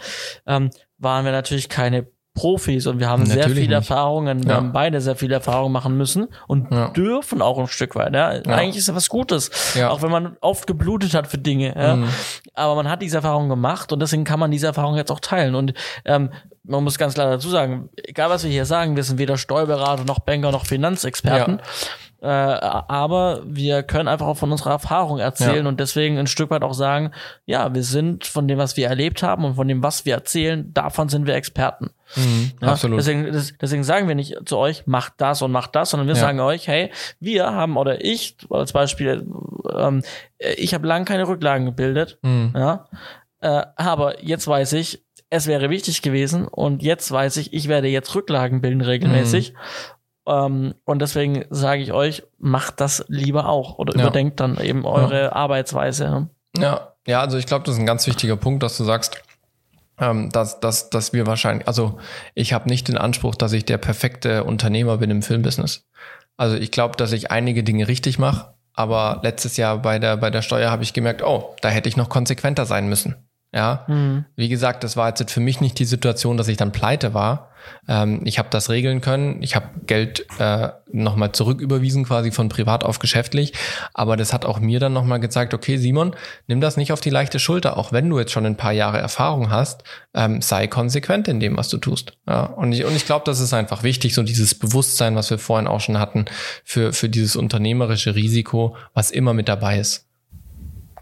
ähm, waren wir natürlich keine Profis und wir haben Natürlich sehr viele nicht. Erfahrungen, wir ja. haben beide sehr viele Erfahrungen machen müssen und ja. dürfen auch ein Stück weit. Ja? ja. Eigentlich ist das was Gutes, auch wenn man oft geblutet hat für Dinge. Ja? Mhm. Aber man hat diese Erfahrung gemacht und deswegen kann man diese Erfahrung jetzt auch teilen. Und ähm, man muss ganz klar dazu sagen, egal was wir hier sagen, wir sind weder Steuerberater noch Banker noch Finanzexperten. Äh, aber wir können einfach auch von unserer Erfahrung erzählen ja. und deswegen ein Stück weit auch sagen, ja, wir sind von dem, was wir erlebt haben und von dem, was wir erzählen, davon sind wir Experten. Mhm, ja, absolut. Deswegen, deswegen sagen wir nicht zu euch, macht das und macht das, sondern wir ja. sagen euch, hey, wir haben oder ich als Beispiel, ähm, ich habe lange keine Rücklagen gebildet, mhm. ja, äh, aber jetzt weiß ich, es wäre wichtig gewesen und jetzt weiß ich, ich werde jetzt Rücklagen bilden regelmäßig. Mhm. Ähm, und deswegen sage ich euch, macht das lieber auch oder ja. überdenkt dann eben eure ja. Arbeitsweise. Ne? Ja, ja, also ich glaube, das ist ein ganz wichtiger Punkt, dass du sagst, ähm, dass, dass, dass wir wahrscheinlich, also ich habe nicht den Anspruch, dass ich der perfekte Unternehmer bin im Filmbusiness. Also ich glaube, dass ich einige Dinge richtig mache, aber letztes Jahr bei der, bei der Steuer habe ich gemerkt, oh, da hätte ich noch konsequenter sein müssen. Ja, mhm. wie gesagt, das war jetzt für mich nicht die Situation, dass ich dann pleite war. Ähm, ich habe das regeln können. Ich habe Geld äh, nochmal zurücküberwiesen, quasi von privat auf geschäftlich. Aber das hat auch mir dann nochmal gezeigt, okay, Simon, nimm das nicht auf die leichte Schulter, auch wenn du jetzt schon ein paar Jahre Erfahrung hast, ähm, sei konsequent in dem, was du tust. Ja, und ich, und ich glaube, das ist einfach wichtig, so dieses Bewusstsein, was wir vorhin auch schon hatten, für, für dieses unternehmerische Risiko, was immer mit dabei ist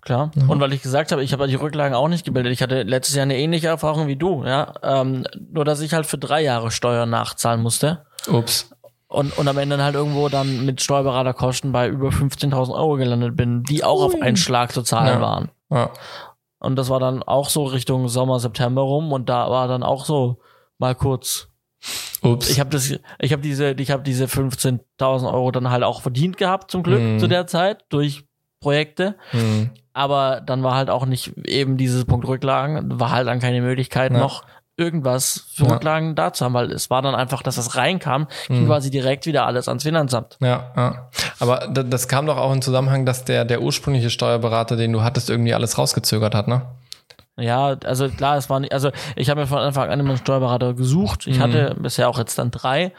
klar. Mhm. Und weil ich gesagt habe, ich habe die Rücklagen auch nicht gebildet. Ich hatte letztes Jahr eine ähnliche Erfahrung wie du, ja. Ähm, nur dass ich halt für drei Jahre Steuern nachzahlen musste. Ups. Und, und am Ende halt irgendwo dann mit Steuerberaterkosten bei über 15.000 Euro gelandet bin, die auch auf einen Schlag zu zahlen ja. waren. Ja. Und das war dann auch so Richtung Sommer, September rum und da war dann auch so mal kurz Ups. Ich habe das, ich habe diese, ich habe diese 15.000 Euro dann halt auch verdient gehabt zum Glück mm. zu der Zeit durch Projekte. Mm aber dann war halt auch nicht eben dieses Punkt Rücklagen, war halt dann keine Möglichkeit ja. noch irgendwas für ja. Rücklagen da zu haben, weil es war dann einfach, dass das reinkam, ging mhm. quasi direkt wieder alles ans Finanzamt. Ja, ja. Aber das kam doch auch in Zusammenhang, dass der, der ursprüngliche Steuerberater, den du hattest, irgendwie alles rausgezögert hat, ne? Ja, also klar, es war nicht, also ich habe mir von Anfang an immer einen Steuerberater gesucht. Ich mhm. hatte bisher auch jetzt dann drei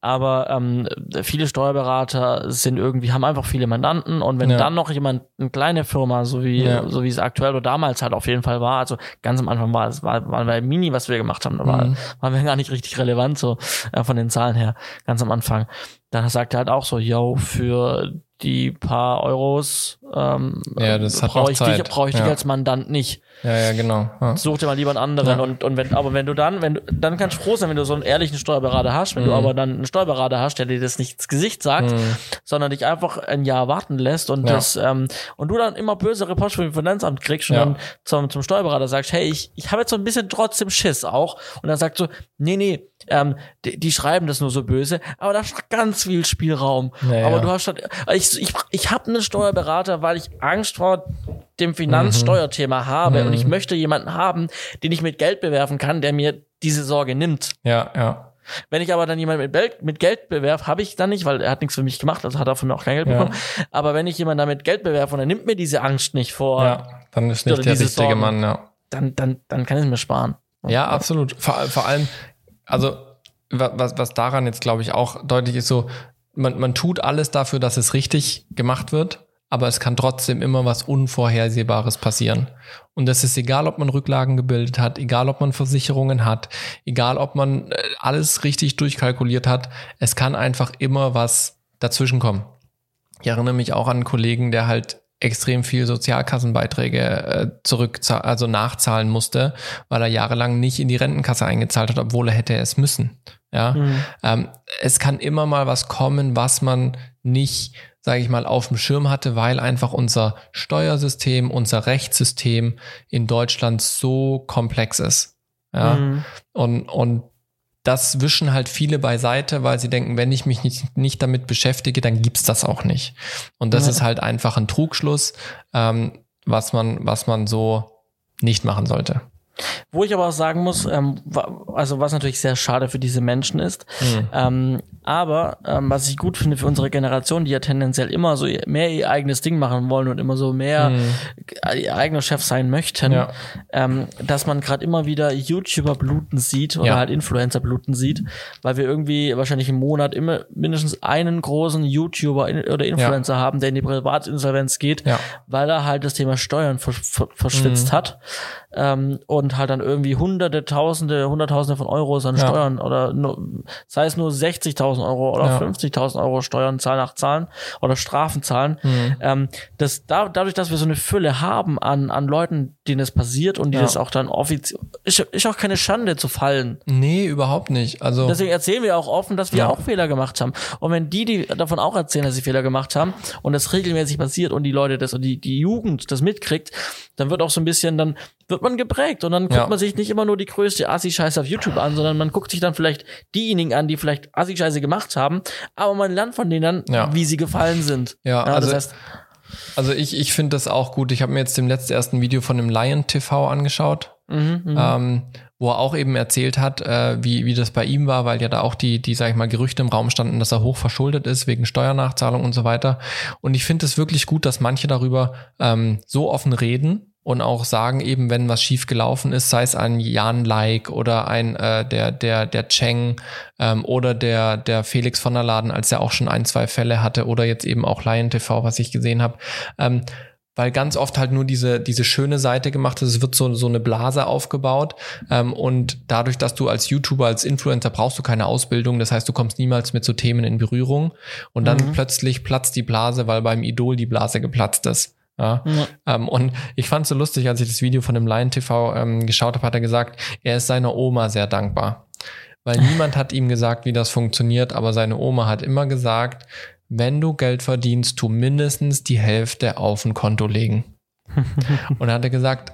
aber ähm, viele Steuerberater sind irgendwie, haben einfach viele Mandanten und wenn ja. dann noch jemand, eine kleine Firma, so wie, ja. so wie es aktuell oder damals halt auf jeden Fall war, also ganz am Anfang war es, war, war bei Mini, was wir gemacht haben, da war, mhm. waren wir gar nicht richtig relevant, so äh, von den Zahlen her, ganz am Anfang. Dann sagt er halt auch so, yo, für die paar Euros ähm, ja, brauche ich, dich, brauch ich ja. dich als Mandant nicht. Ja, ja, genau. Ja. Such dir mal lieber einen anderen. Ja. Und, und wenn, aber wenn du dann, wenn du, dann kannst du froh sein, wenn du so einen ehrlichen Steuerberater hast, wenn mhm. du aber dann einen Steuerberater hast, der dir das nicht ins Gesicht sagt, mhm. sondern dich einfach ein Jahr warten lässt und das, ähm, und du dann immer bösere Post vom Finanzamt kriegst und dann zum, zum Steuerberater sagst, hey, ich, ich habe jetzt so ein bisschen trotzdem Schiss auch. Und dann sagt so, nee, nee, ähm, die, die schreiben das nur so böse, aber da ist ganz viel Spielraum. Naja. Aber du hast halt, ich, ich, ich habe einen Steuerberater, weil ich Angst vor dem Finanzsteuerthema mhm. habe mhm. und ich mhm. möchte jemanden haben, den ich mit Geld bewerfen kann, der mir diese Sorge nimmt. Ja, ja. Wenn ich aber dann jemanden mit, Geld, mit Geld bewerf, habe ich dann nicht, weil er hat nichts für mich gemacht, also hat er von mir auch kein Geld ja. bekommen. Aber wenn ich jemanden damit Geld bewerfe und er nimmt mir diese Angst nicht vor, ja, dann ist nicht der richtige Sorgen, Mann, ja. Dann, dann, dann kann ich es mir sparen. Ja, absolut. Vor, vor allem, also was, was daran jetzt, glaube ich, auch deutlich ist, so, man, man tut alles dafür, dass es richtig gemacht wird, aber es kann trotzdem immer was Unvorhersehbares passieren. Und das ist egal, ob man Rücklagen gebildet hat, egal, ob man Versicherungen hat, egal, ob man äh, alles richtig durchkalkuliert hat, es kann einfach immer was dazwischen kommen. Ich erinnere mich auch an einen Kollegen, der halt extrem viel Sozialkassenbeiträge äh, zurück, also nachzahlen musste, weil er jahrelang nicht in die Rentenkasse eingezahlt hat, obwohl er hätte es müssen. Ja, mhm. ähm, es kann immer mal was kommen, was man nicht, sage ich mal, auf dem Schirm hatte, weil einfach unser Steuersystem, unser Rechtssystem in Deutschland so komplex ist. Ja, mhm. und und das wischen halt viele beiseite, weil sie denken, wenn ich mich nicht, nicht damit beschäftige, dann gibt's das auch nicht. Und das ja. ist halt einfach ein Trugschluss, ähm, was man, was man so nicht machen sollte. Wo ich aber auch sagen muss, ähm, also was natürlich sehr schade für diese Menschen ist, mhm. ähm, aber ähm, was ich gut finde für unsere Generation, die ja tendenziell immer so mehr ihr eigenes Ding machen wollen und immer so mehr mhm. ihr eigener Chef sein möchten, ja. ähm, dass man gerade immer wieder YouTuber bluten sieht oder ja. halt Influencer bluten sieht, weil wir irgendwie wahrscheinlich im Monat immer mindestens einen großen YouTuber oder Influencer ja. haben, der in die Privatinsolvenz geht, weil er halt das Thema Steuern verschwitzt mhm. hat ähm, und halt dann irgendwie hunderte, tausende, hunderttausende von Euros an ja. Steuern oder nur, sei es nur 60.000 Euro oder ja. 50.000 Euro Steuern zahlen nach Zahlen oder Strafen zahlen. Mhm. Ähm, das, da, dadurch, dass wir so eine Fülle haben an, an Leuten, denen es passiert und die ja. das auch dann offiziell, ist, ist auch keine Schande zu fallen. Nee, überhaupt nicht. Also Deswegen erzählen wir auch offen, dass wir auch Fehler gemacht haben. Und wenn die, die davon auch erzählen, dass sie Fehler gemacht haben und das regelmäßig passiert und die Leute das und die, die Jugend das mitkriegt, dann wird auch so ein bisschen, dann wird man geprägt und dann guckt ja. man sich nicht immer nur die größte Assi-Scheiße auf YouTube an, sondern man guckt sich dann vielleicht diejenigen an, die vielleicht Assi-Scheiße gemacht haben, aber man lernt von denen dann, ja. wie sie gefallen sind. Ja, ja also, das heißt, also ich, ich finde das auch gut. Ich habe mir jetzt dem letzten ersten Video von dem Lion TV angeschaut, mhm, mhm, ähm, wo er auch eben erzählt hat, äh, wie, wie das bei ihm war, weil ja da auch die, die, sag ich mal, Gerüchte im Raum standen, dass er hoch verschuldet ist wegen Steuernachzahlung und so weiter. Und ich finde es wirklich gut, dass manche darüber ähm, so offen reden und auch sagen eben, wenn was schief gelaufen ist, sei es ein Jan Like oder ein äh, der der der Cheng ähm, oder der der Felix von der Laden, als er auch schon ein zwei Fälle hatte oder jetzt eben auch Lion TV, was ich gesehen habe. Ähm, weil ganz oft halt nur diese, diese schöne Seite gemacht ist. Es wird so, so eine Blase aufgebaut. Ähm, und dadurch, dass du als YouTuber, als Influencer brauchst du keine Ausbildung. Das heißt, du kommst niemals mit so Themen in Berührung. Und dann mhm. plötzlich platzt die Blase, weil beim Idol die Blase geplatzt ist. Ja. ja. Ähm, und ich fand es so lustig, als ich das Video von dem Lion TV ähm, geschaut habe, hat er gesagt, er ist seiner Oma sehr dankbar. Weil niemand hat ihm gesagt, wie das funktioniert, aber seine Oma hat immer gesagt, wenn du Geld verdienst, tu mindestens die Hälfte auf ein Konto legen. und er hatte gesagt,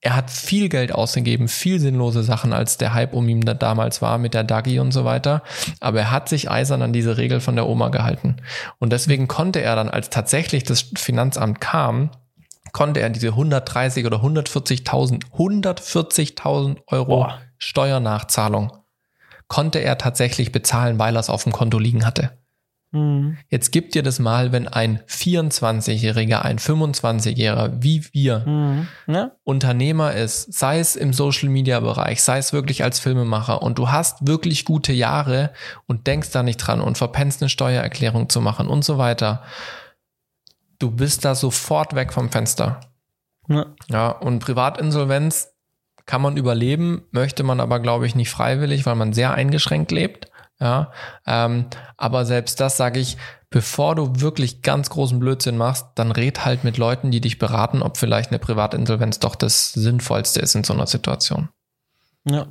er hat viel Geld ausgegeben, viel sinnlose Sachen, als der Hype um ihn da damals war mit der Dagi und so weiter. Aber er hat sich eisern an diese Regel von der Oma gehalten. Und deswegen konnte er dann, als tatsächlich das Finanzamt kam, konnte er diese 130 oder 140.000, 140.000 Euro Boah. Steuernachzahlung, konnte er tatsächlich bezahlen, weil er es auf dem Konto liegen hatte. Mhm. Jetzt gibt dir das mal, wenn ein 24-Jähriger, ein 25-Jähriger wie wir mhm. ja. Unternehmer ist, sei es im Social-Media-Bereich, sei es wirklich als Filmemacher und du hast wirklich gute Jahre und denkst da nicht dran und verpennst eine Steuererklärung zu machen und so weiter. Du bist da sofort weg vom Fenster. Ja, ja und Privatinsolvenz kann man überleben, möchte man aber, glaube ich, nicht freiwillig, weil man sehr eingeschränkt lebt. Ja, ähm, aber selbst das sage ich, bevor du wirklich ganz großen Blödsinn machst, dann red halt mit Leuten, die dich beraten, ob vielleicht eine Privatinsolvenz doch das Sinnvollste ist in so einer Situation. Ja.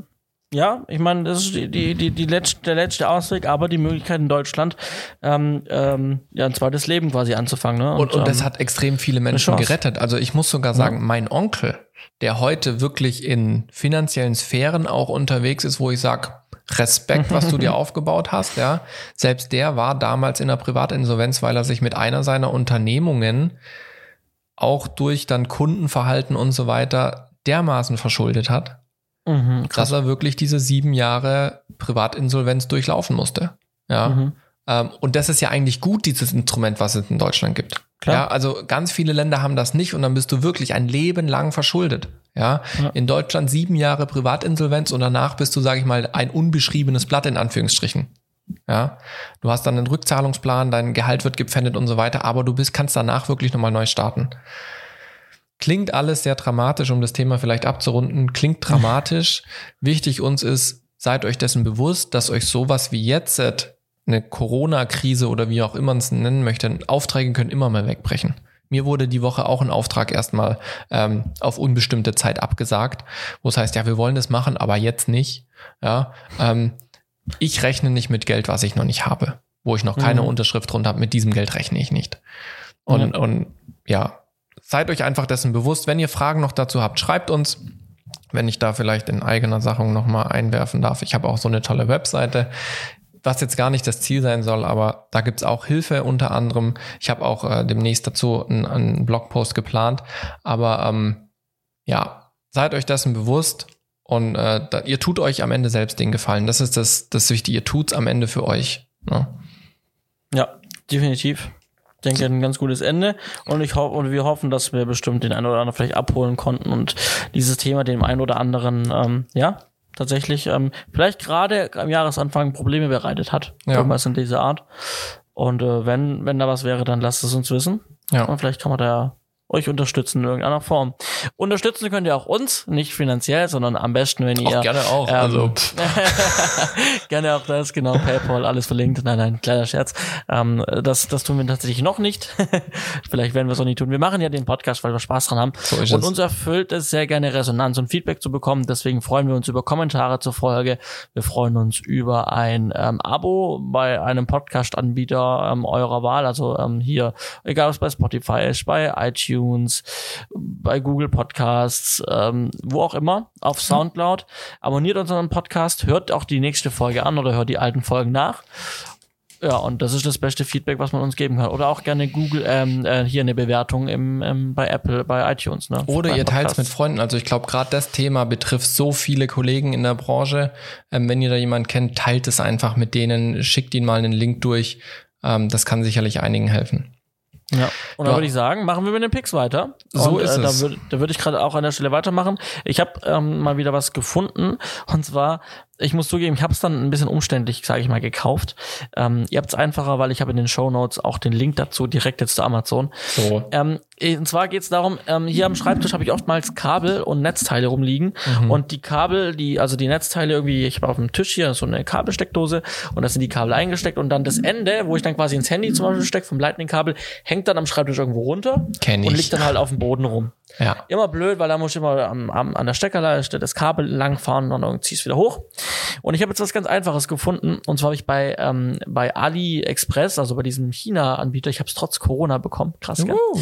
Ja, ich meine, das ist die, die, die, die letzte, der letzte Ausweg, aber die Möglichkeit in Deutschland, ähm, ähm, ja, ein zweites Leben quasi anzufangen. Ne? Und, und, und das ähm, hat extrem viele Menschen gerettet. Also ich muss sogar sagen, ja. mein Onkel, der heute wirklich in finanziellen Sphären auch unterwegs ist, wo ich sage, Respekt, was du dir aufgebaut hast, ja. Selbst der war damals in der Privatinsolvenz, weil er sich mit einer seiner Unternehmungen auch durch dann Kundenverhalten und so weiter dermaßen verschuldet hat, mhm, dass er wirklich diese sieben Jahre Privatinsolvenz durchlaufen musste. Ja. Mhm. Ähm, und das ist ja eigentlich gut, dieses Instrument, was es in Deutschland gibt. Klar. Ja, also ganz viele Länder haben das nicht und dann bist du wirklich ein Leben lang verschuldet. Ja, ja. in Deutschland sieben Jahre Privatinsolvenz und danach bist du, sage ich mal, ein unbeschriebenes Blatt in Anführungsstrichen. Ja, du hast dann einen Rückzahlungsplan, dein Gehalt wird gepfändet und so weiter, aber du bist, kannst danach wirklich nochmal neu starten. Klingt alles sehr dramatisch, um das Thema vielleicht abzurunden. Klingt dramatisch. Wichtig uns ist, seid euch dessen bewusst, dass euch sowas wie jetzt eine Corona-Krise oder wie auch immer man es nennen möchte, Aufträge können immer mal wegbrechen. Mir wurde die Woche auch ein Auftrag erstmal ähm, auf unbestimmte Zeit abgesagt, wo es heißt, ja, wir wollen das machen, aber jetzt nicht. Ja, ähm, ich rechne nicht mit Geld, was ich noch nicht habe, wo ich noch keine mhm. Unterschrift drunter habe. Mit diesem Geld rechne ich nicht. Und, ja. und ja, seid euch einfach dessen bewusst. Wenn ihr Fragen noch dazu habt, schreibt uns. Wenn ich da vielleicht in eigener Sache nochmal einwerfen darf. Ich habe auch so eine tolle Webseite was jetzt gar nicht das Ziel sein soll, aber da gibt's auch Hilfe unter anderem. Ich habe auch äh, demnächst dazu einen, einen Blogpost geplant. Aber ähm, ja, seid euch dessen bewusst und äh, da, ihr tut euch am Ende selbst den Gefallen. Das ist das, das Wichtige. Ihr tut's am Ende für euch. Ne? Ja, definitiv. Ich denke, ein ganz gutes Ende. Und ich hoffe, und wir hoffen, dass wir bestimmt den einen oder anderen vielleicht abholen konnten und dieses Thema dem einen oder anderen, ähm, ja, tatsächlich ähm, vielleicht gerade am Jahresanfang Probleme bereitet hat. Ja. Irgendwas in dieser Art. Und äh, wenn, wenn da was wäre, dann lasst es uns wissen. Ja. Und vielleicht kann man da euch unterstützen in irgendeiner Form. Unterstützen könnt ihr auch uns, nicht finanziell, sondern am besten, wenn ihr. Auch gerne auch. Ähm, also. gerne auch das, genau, PayPal, alles verlinkt. Nein, nein, kleiner Scherz. Ähm, das, das tun wir tatsächlich noch nicht. Vielleicht werden wir es auch nicht tun. Wir machen ja den Podcast, weil wir Spaß dran haben. So ist und uns erfüllt es sehr gerne Resonanz und Feedback zu bekommen. Deswegen freuen wir uns über Kommentare zur Folge. Wir freuen uns über ein ähm, Abo bei einem Podcast-Anbieter ähm, eurer Wahl. Also ähm, hier, egal ob es bei Spotify ist, bei iTunes, iTunes, bei Google Podcasts, ähm, wo auch immer, auf Soundcloud. Abonniert unseren Podcast, hört auch die nächste Folge an oder hört die alten Folgen nach. Ja, und das ist das beste Feedback, was man uns geben kann. Oder auch gerne Google, ähm, äh, hier eine Bewertung im, im, bei Apple, bei iTunes. Ne? Oder ihr teilt es mit Freunden. Also ich glaube, gerade das Thema betrifft so viele Kollegen in der Branche. Ähm, wenn ihr da jemanden kennt, teilt es einfach mit denen, schickt ihnen mal einen Link durch. Ähm, das kann sicherlich einigen helfen. Ja, und dann ja. würde ich sagen, machen wir mit den Picks weiter. So und, ist äh, es. Da würde da würd ich gerade auch an der Stelle weitermachen. Ich habe ähm, mal wieder was gefunden und zwar ich muss zugeben, ich habe es dann ein bisschen umständlich, sage ich mal, gekauft. Ähm, ihr habt es einfacher, weil ich habe in den Show Notes auch den Link dazu direkt jetzt zu Amazon. So. Ähm, und zwar geht es darum, ähm, hier am Schreibtisch habe ich oftmals Kabel und Netzteile rumliegen mhm. und die Kabel, die also die Netzteile irgendwie, ich habe auf dem Tisch hier so eine Kabelsteckdose und da sind die Kabel eingesteckt und dann das Ende, wo ich dann quasi ins Handy zum Beispiel stecke vom Lightning-Kabel, hängt dann am Schreibtisch irgendwo runter Kenn ich. und liegt dann halt auf dem Boden rum. Ja. Immer blöd, weil da muss ich immer am, am, an der Steckerleiste das Kabel langfahren und dann ziehst wieder hoch. Und ich habe jetzt was ganz Einfaches gefunden. Und zwar habe ich bei, ähm, bei AliExpress, also bei diesem China-Anbieter, ich habe es trotz Corona bekommen. Krass, gell? Uh.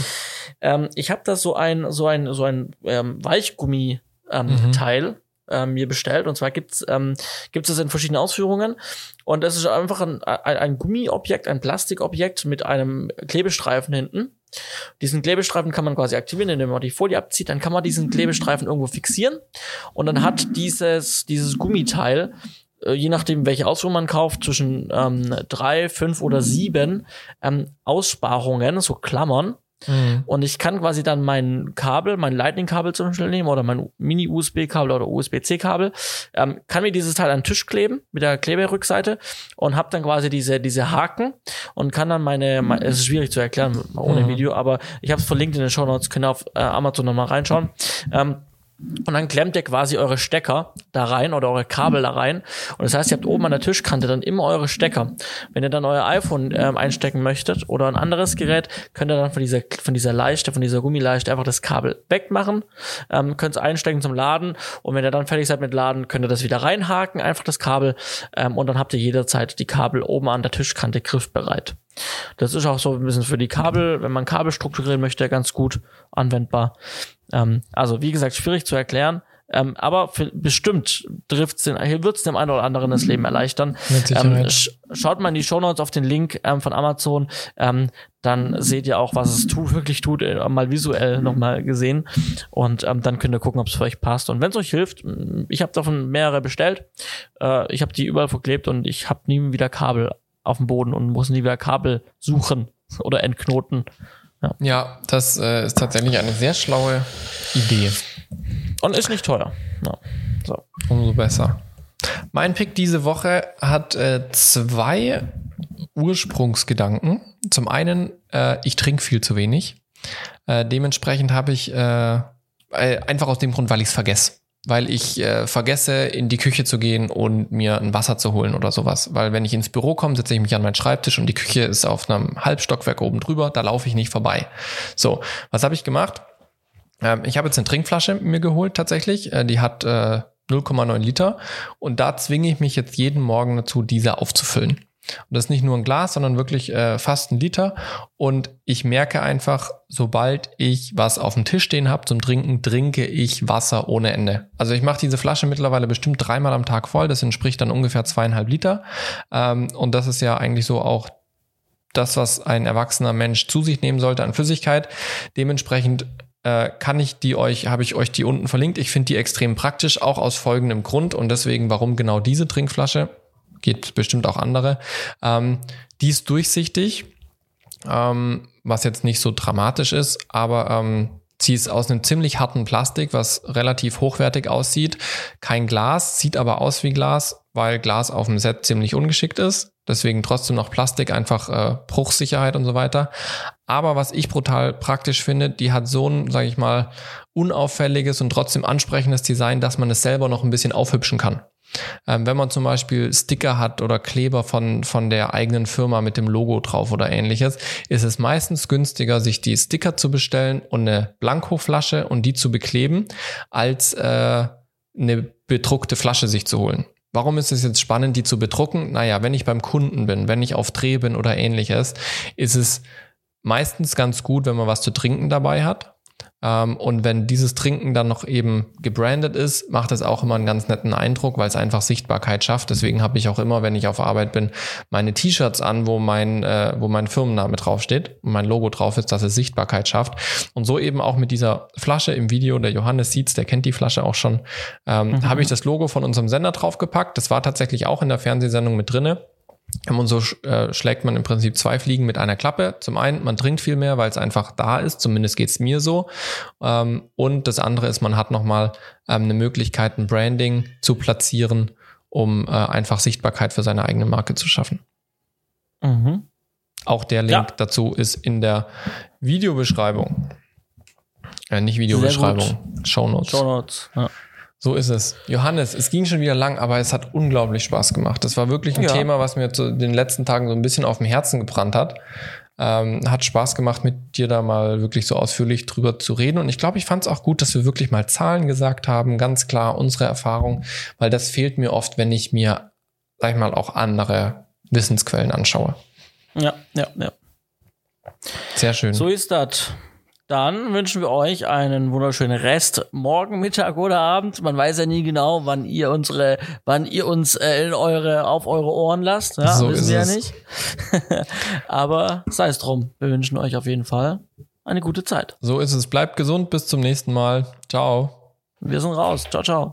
Ähm, ich habe da so ein, so ein, so ein ähm, Weichgummi-Teil. Ähm, mhm. Ähm, mir bestellt und zwar gibt's ähm, gibt's es in verschiedenen Ausführungen und das ist einfach ein, ein, ein Gummiobjekt, ein Plastikobjekt mit einem Klebestreifen hinten diesen Klebestreifen kann man quasi aktivieren, indem man die Folie abzieht. Dann kann man diesen Klebestreifen irgendwo fixieren. Und dann hat dieses, dieses Gummiteil, äh, je nachdem, welche Ausführung man kauft, zwischen ähm, drei, fünf oder sieben ähm, Aussparungen, so Klammern. Mhm. Und ich kann quasi dann mein Kabel, mein Lightning-Kabel zum Beispiel nehmen oder mein Mini-USB-Kabel oder USB-C-Kabel, ähm, kann mir dieses Teil an den Tisch kleben mit der Kleberückseite und habe dann quasi diese, diese Haken und kann dann meine, meine es ist schwierig zu erklären ohne mhm. Video, aber ich habe es verlinkt in den Show Notes, könnt ihr auf äh, Amazon nochmal reinschauen. Ähm, und dann klemmt ihr quasi eure Stecker da rein oder eure Kabel da rein. Und das heißt, ihr habt oben an der Tischkante dann immer eure Stecker. Wenn ihr dann euer iPhone ähm, einstecken möchtet oder ein anderes Gerät, könnt ihr dann von dieser, von dieser Leiste, von dieser Gummileiste einfach das Kabel wegmachen. Ähm, könnt es einstecken zum Laden. Und wenn ihr dann fertig seid mit Laden, könnt ihr das wieder reinhaken, einfach das Kabel. Ähm, und dann habt ihr jederzeit die Kabel oben an der Tischkante griffbereit. Das ist auch so ein bisschen für die Kabel, wenn man Kabel strukturieren möchte, ganz gut anwendbar. Ähm, also, wie gesagt, schwierig zu erklären. Ähm, aber für, bestimmt trifft's den, hier wird's dem einen oder anderen das Leben erleichtern. Ähm, sch schaut mal in die Shownotes auf den Link ähm, von Amazon, ähm, dann seht ihr auch, was es tut, wirklich tut, äh, mal visuell nochmal gesehen. Und ähm, dann könnt ihr gucken, ob es für euch passt. Und wenn es euch hilft, ich habe davon mehrere bestellt. Äh, ich habe die überall verklebt und ich habe nie wieder Kabel auf dem Boden und muss nie wieder Kabel suchen oder entknoten. Ja, ja das äh, ist tatsächlich eine sehr schlaue Idee. Und ist nicht teuer. Ja. So. Umso besser. Mein Pick diese Woche hat äh, zwei Ursprungsgedanken. Zum einen, äh, ich trinke viel zu wenig. Äh, dementsprechend habe ich äh, äh, einfach aus dem Grund, weil ich es vergesse weil ich äh, vergesse, in die Küche zu gehen und mir ein Wasser zu holen oder sowas. Weil wenn ich ins Büro komme, setze ich mich an meinen Schreibtisch und die Küche ist auf einem Halbstockwerk oben drüber, da laufe ich nicht vorbei. So, was habe ich gemacht? Ähm, ich habe jetzt eine Trinkflasche mir geholt tatsächlich. Äh, die hat äh, 0,9 Liter und da zwinge ich mich jetzt jeden Morgen dazu, diese aufzufüllen. Und das ist nicht nur ein Glas, sondern wirklich äh, fast ein Liter. Und ich merke einfach, sobald ich was auf dem Tisch stehen habe zum Trinken, trinke ich Wasser ohne Ende. Also ich mache diese Flasche mittlerweile bestimmt dreimal am Tag voll. Das entspricht dann ungefähr zweieinhalb Liter. Ähm, und das ist ja eigentlich so auch das, was ein erwachsener Mensch zu sich nehmen sollte an Flüssigkeit. Dementsprechend äh, kann ich die euch, habe ich euch die unten verlinkt. Ich finde die extrem praktisch, auch aus folgendem Grund und deswegen, warum genau diese Trinkflasche geht bestimmt auch andere. Ähm, die ist durchsichtig, ähm, was jetzt nicht so dramatisch ist, aber ähm, sie ist aus einem ziemlich harten Plastik, was relativ hochwertig aussieht. Kein Glas, sieht aber aus wie Glas, weil Glas auf dem Set ziemlich ungeschickt ist. Deswegen trotzdem noch Plastik, einfach äh, Bruchsicherheit und so weiter. Aber was ich brutal praktisch finde, die hat so ein, sage ich mal, unauffälliges und trotzdem ansprechendes Design, dass man es selber noch ein bisschen aufhübschen kann. Ähm, wenn man zum Beispiel Sticker hat oder Kleber von, von der eigenen Firma mit dem Logo drauf oder ähnliches, ist es meistens günstiger, sich die Sticker zu bestellen und eine Blankoflasche und die zu bekleben, als äh, eine bedruckte Flasche sich zu holen. Warum ist es jetzt spannend, die zu bedrucken? Naja, wenn ich beim Kunden bin, wenn ich auf Dreh bin oder ähnliches, ist es meistens ganz gut, wenn man was zu trinken dabei hat und wenn dieses Trinken dann noch eben gebrandet ist, macht es auch immer einen ganz netten Eindruck, weil es einfach Sichtbarkeit schafft. Deswegen habe ich auch immer, wenn ich auf Arbeit bin, meine T-Shirts an, wo mein, äh, wo mein Firmenname draufsteht und mein Logo drauf ist, dass es Sichtbarkeit schafft. Und so eben auch mit dieser Flasche im Video, der Johannes sieht's, der kennt die Flasche auch schon, ähm, mhm. habe ich das Logo von unserem Sender draufgepackt. Das war tatsächlich auch in der Fernsehsendung mit drinne. Und so äh, schlägt man im Prinzip zwei Fliegen mit einer Klappe. Zum einen, man trinkt viel mehr, weil es einfach da ist, zumindest geht's mir so. Ähm, und das andere ist, man hat nochmal ähm, eine Möglichkeit, ein Branding zu platzieren, um äh, einfach Sichtbarkeit für seine eigene Marke zu schaffen. Mhm. Auch der Link ja. dazu ist in der Videobeschreibung. Äh, nicht Videobeschreibung, Shownotes. Shownotes, ja. So ist es. Johannes, es ging schon wieder lang, aber es hat unglaublich Spaß gemacht. Das war wirklich ein ja. Thema, was mir zu den letzten Tagen so ein bisschen auf dem Herzen gebrannt hat. Ähm, hat Spaß gemacht, mit dir da mal wirklich so ausführlich drüber zu reden. Und ich glaube, ich fand es auch gut, dass wir wirklich mal Zahlen gesagt haben, ganz klar unsere Erfahrung, weil das fehlt mir oft, wenn ich mir, sag ich mal, auch andere Wissensquellen anschaue. Ja, ja, ja. Sehr schön. So ist das. Dann wünschen wir euch einen wunderschönen Rest morgen, Mittag oder Abend. Man weiß ja nie genau, wann ihr unsere, wann ihr uns äh, in eure, auf eure Ohren lasst. Ja, so wissen wir ja nicht. Aber sei es drum. Wir wünschen euch auf jeden Fall eine gute Zeit. So ist es. Bleibt gesund. Bis zum nächsten Mal. Ciao. Wir sind raus. Ciao, ciao.